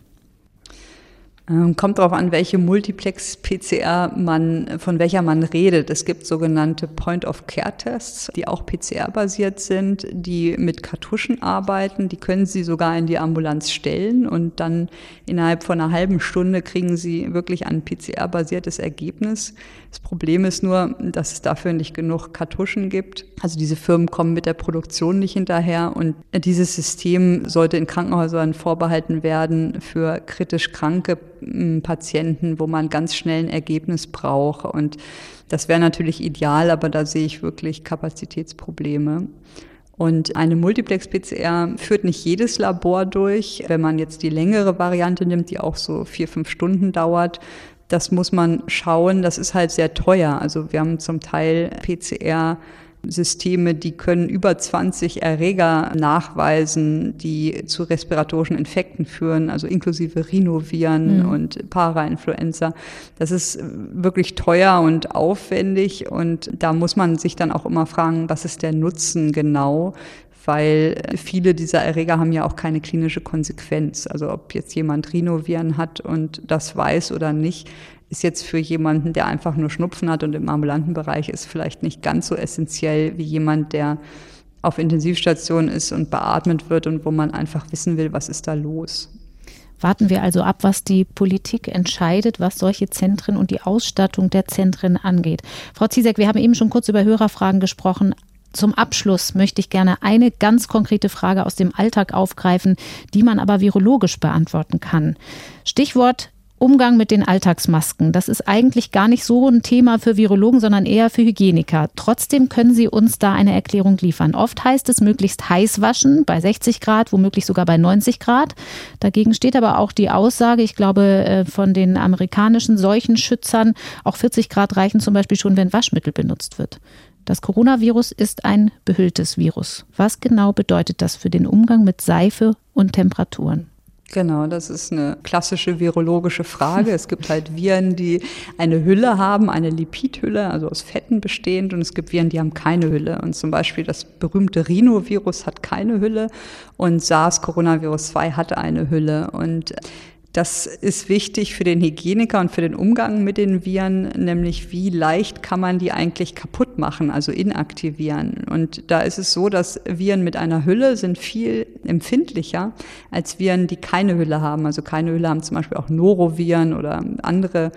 S3: Ähm, kommt darauf an, welche Multiplex-PCR man, von welcher man redet. Es gibt sogenannte Point-of-Care-Tests, die auch PCR-basiert sind, die mit Kartuschen arbeiten. Die können Sie sogar in die Ambulanz stellen und dann innerhalb von einer halben Stunde kriegen Sie wirklich ein PCR-basiertes Ergebnis. Das Problem ist nur, dass es dafür nicht genug Kartuschen gibt. Also diese Firmen kommen mit der Produktion nicht hinterher und dieses System sollte in Krankenhäusern vorbehalten werden für kritisch kranke Patienten, wo man ganz schnell ein Ergebnis braucht. Und das wäre natürlich ideal, aber da sehe ich wirklich Kapazitätsprobleme. Und eine Multiplex-PCR führt nicht jedes Labor durch. Wenn man jetzt die längere Variante nimmt, die auch so vier, fünf Stunden dauert, das muss man schauen. Das ist halt sehr teuer. Also wir haben zum Teil PCR Systeme, die können über 20 Erreger nachweisen, die zu respiratorischen Infekten führen, also inklusive Rhinoviren mhm. und Parainfluenza. Das ist wirklich teuer und aufwendig und da muss man sich dann auch immer fragen, was ist der Nutzen genau? weil viele dieser Erreger haben ja auch keine klinische Konsequenz. Also ob jetzt jemand Rhinoviren hat und das weiß oder nicht, ist jetzt für jemanden, der einfach nur Schnupfen hat und im ambulanten Bereich ist, vielleicht nicht ganz so essentiell wie jemand, der auf Intensivstation ist und beatmet wird und wo man einfach wissen will, was ist da los.
S2: Warten wir also ab, was die Politik entscheidet, was solche Zentren und die Ausstattung der Zentren angeht. Frau Ziesek, wir haben eben schon kurz über Hörerfragen gesprochen. Zum Abschluss möchte ich gerne eine ganz konkrete Frage aus dem Alltag aufgreifen, die man aber virologisch beantworten kann. Stichwort Umgang mit den Alltagsmasken. Das ist eigentlich gar nicht so ein Thema für Virologen, sondern eher für Hygieniker. Trotzdem können Sie uns da eine Erklärung liefern. Oft heißt es möglichst heiß waschen, bei 60 Grad, womöglich sogar bei 90 Grad. Dagegen steht aber auch die Aussage, ich glaube, äh, von den amerikanischen Seuchenschützern, auch 40 Grad reichen zum Beispiel schon, wenn Waschmittel benutzt wird. Das Coronavirus ist ein behülltes Virus. Was genau bedeutet das für den Umgang mit Seife und Temperaturen?
S3: Genau, das ist eine klassische virologische Frage. Es gibt halt Viren, die eine Hülle haben, eine Lipidhülle, also aus Fetten bestehend, und es gibt Viren, die haben keine Hülle. Und zum Beispiel das berühmte Rhinovirus hat keine Hülle und SARS-Coronavirus 2 hat eine Hülle. Und das ist wichtig für den Hygieniker und für den Umgang mit den Viren, nämlich wie leicht kann man die eigentlich kaputt machen, also inaktivieren. Und da ist es so, dass Viren mit einer Hülle sind viel empfindlicher als Viren, die keine Hülle haben. Also keine Hülle haben zum Beispiel auch Noroviren oder andere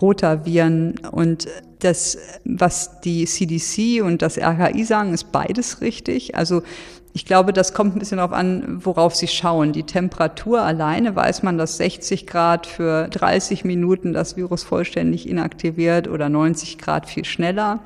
S3: Rotaviren. Und das, was die CDC und das RKI sagen, ist beides richtig. Also ich glaube, das kommt ein bisschen darauf an, worauf Sie schauen. Die Temperatur alleine weiß man, dass 60 Grad für 30 Minuten das Virus vollständig inaktiviert oder 90 Grad viel schneller.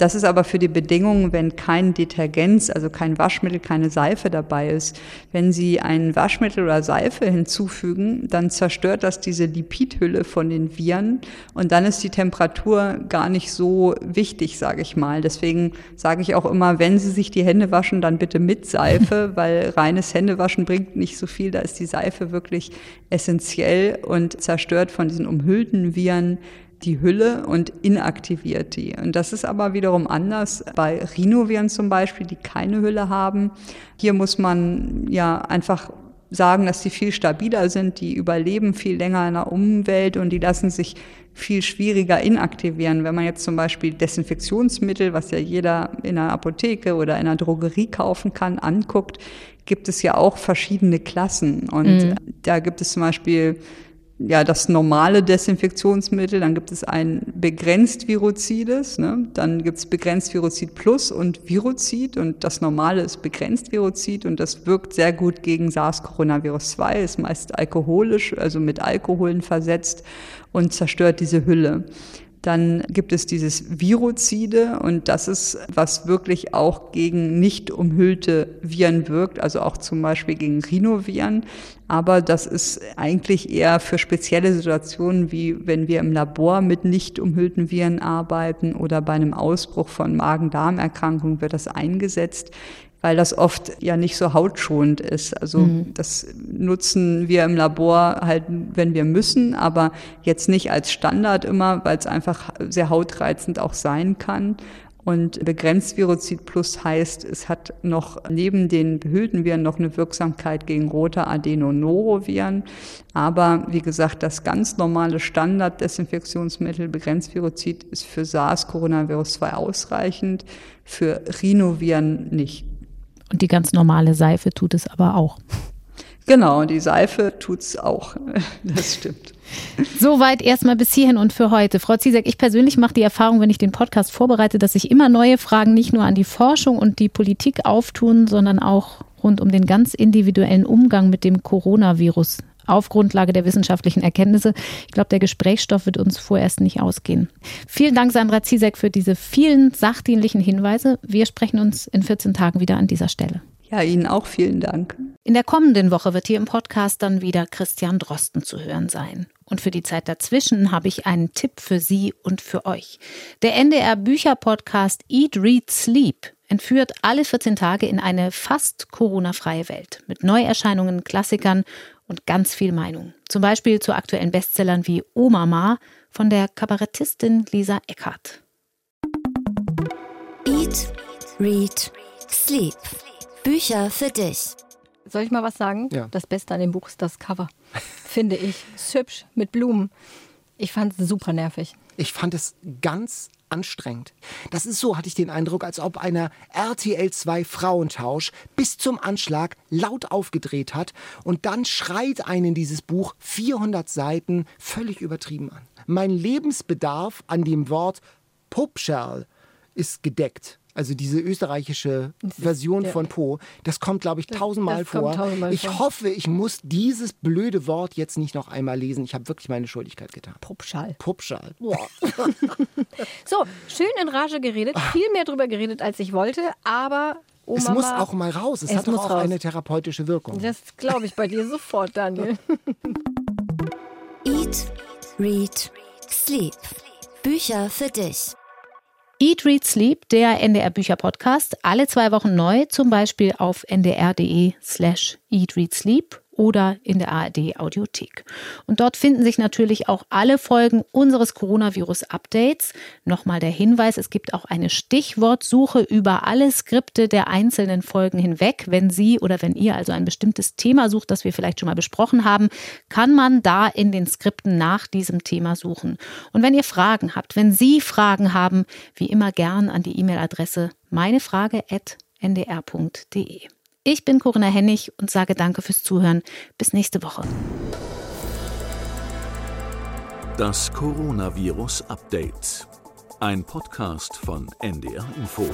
S3: Das ist aber für die Bedingungen, wenn kein Detergenz, also kein Waschmittel, keine Seife dabei ist. Wenn Sie ein Waschmittel oder Seife hinzufügen, dann zerstört das diese Lipidhülle von den Viren und dann ist die Temperatur gar nicht so wichtig, sage ich mal. Deswegen sage ich auch immer, wenn Sie sich die Hände waschen, dann bitte mit Seife, weil reines Händewaschen bringt nicht so viel. Da ist die Seife wirklich essentiell und zerstört von diesen umhüllten Viren die Hülle und inaktiviert die. Und das ist aber wiederum anders bei Rhinoviren zum Beispiel, die keine Hülle haben. Hier muss man ja einfach sagen, dass die viel stabiler sind, die überleben viel länger in der Umwelt und die lassen sich viel schwieriger inaktivieren. Wenn man jetzt zum Beispiel Desinfektionsmittel, was ja jeder in einer Apotheke oder in einer Drogerie kaufen kann, anguckt, gibt es ja auch verschiedene Klassen. Und mhm. da gibt es zum Beispiel ja, das normale Desinfektionsmittel, dann gibt es ein begrenzt Viruzides, ne? dann gibt es begrenzt Viruzid Plus und Viruzid und das normale ist begrenzt Viruzid und das wirkt sehr gut gegen SARS-Coronavirus 2, ist meist alkoholisch, also mit Alkoholen versetzt und zerstört diese Hülle. Dann gibt es dieses Viruzide und das ist, was wirklich auch gegen nicht umhüllte Viren wirkt, also auch zum Beispiel gegen Rhinoviren. Aber das ist eigentlich eher für spezielle Situationen, wie wenn wir im Labor mit nicht umhüllten Viren arbeiten oder bei einem Ausbruch von Magen-Darm-Erkrankungen wird das eingesetzt weil das oft ja nicht so hautschonend ist. Also mhm. das nutzen wir im Labor halt, wenn wir müssen, aber jetzt nicht als Standard immer, weil es einfach sehr hautreizend auch sein kann. Und begrenzt Virozid Plus heißt, es hat noch neben den behüllten Viren noch eine Wirksamkeit gegen rote Adenonoroviren. Aber wie gesagt, das ganz normale Standarddesinfektionsmittel begrenzt Virozid ist für SARS-Coronavirus 2 ausreichend, für Rhinoviren nicht.
S2: Und die ganz normale Seife tut es aber auch.
S3: Genau, die Seife tut's auch. Das stimmt.
S2: Soweit erstmal bis hierhin und für heute. Frau Ziesek, ich persönlich mache die Erfahrung, wenn ich den Podcast vorbereite, dass sich immer neue Fragen nicht nur an die Forschung und die Politik auftun, sondern auch rund um den ganz individuellen Umgang mit dem Coronavirus auf Grundlage der wissenschaftlichen Erkenntnisse. Ich glaube, der Gesprächsstoff wird uns vorerst nicht ausgehen. Vielen Dank, Sandra Ziesek, für diese vielen sachdienlichen Hinweise. Wir sprechen uns in 14 Tagen wieder an dieser Stelle.
S3: Ja, Ihnen auch vielen Dank.
S2: In der kommenden Woche wird hier im Podcast dann wieder Christian Drosten zu hören sein. Und für die Zeit dazwischen habe ich einen Tipp für Sie und für euch. Der NDR Bücher-Podcast Eat, Read, Sleep entführt alle 14 Tage in eine fast Corona-freie Welt mit Neuerscheinungen, Klassikern und ganz viel Meinung. Zum Beispiel zu aktuellen Bestsellern wie O Mama von der Kabarettistin Lisa Eckhardt.
S4: Eat, Read, Sleep. Bücher für dich.
S5: Soll ich mal was sagen?
S6: Ja.
S5: Das Beste an dem Buch ist das Cover. Finde ich. Ist hübsch mit Blumen. Ich fand es super nervig.
S6: Ich fand es ganz anstrengend. Das ist so, hatte ich den Eindruck, als ob einer RTL 2 Frauentausch bis zum Anschlag laut aufgedreht hat und dann schreit einen dieses Buch 400 Seiten völlig übertrieben an. Mein Lebensbedarf an dem Wort Pupscherl ist gedeckt. Also diese österreichische Version von Po, das kommt, glaube ich, tausendmal vor.
S5: Tausendmal
S6: ich
S5: vor.
S6: hoffe, ich muss dieses blöde Wort jetzt nicht noch einmal lesen. Ich habe wirklich meine Schuldigkeit getan.
S5: Puppschall.
S6: Puppschal. Boah.
S5: So, schön in Rage geredet. Viel mehr drüber geredet, als ich wollte. Aber Oma
S6: es muss auch mal raus. Es,
S5: Es
S6: hat doch
S5: muss
S6: auch
S5: raus.
S6: eine therapeutische Wirkung.
S5: Das glaube ich bei dir sofort, Daniel.
S4: Eat, Read, Sleep. Bücher für dich.
S2: Eat, Read, Sleep, der NDR Bücher Podcast, alle zwei Wochen neu, zum Beispiel auf ndr.de slash Eat, Read, Sleep oder in der ARD Audiothek. Und dort finden sich natürlich auch alle Folgen unseres Coronavirus-Updates. Nochmal der Hinweis, es gibt auch eine Stichwortsuche über alle Skripte der einzelnen Folgen hinweg. Wenn Sie oder wenn ihr also ein bestimmtes Thema sucht, das wir vielleicht schon mal besprochen haben, kann man da in den Skripten nach diesem Thema suchen. Und wenn ihr Fragen habt, wenn Sie Fragen haben, wie immer gern an die E-Mail-Adresse meinefrage.ndr.de. Ich bin Corinna Hennig und sage danke fürs Zuhören. Bis nächste Woche.
S1: Das Coronavirus Update. Ein Podcast von NDR Info.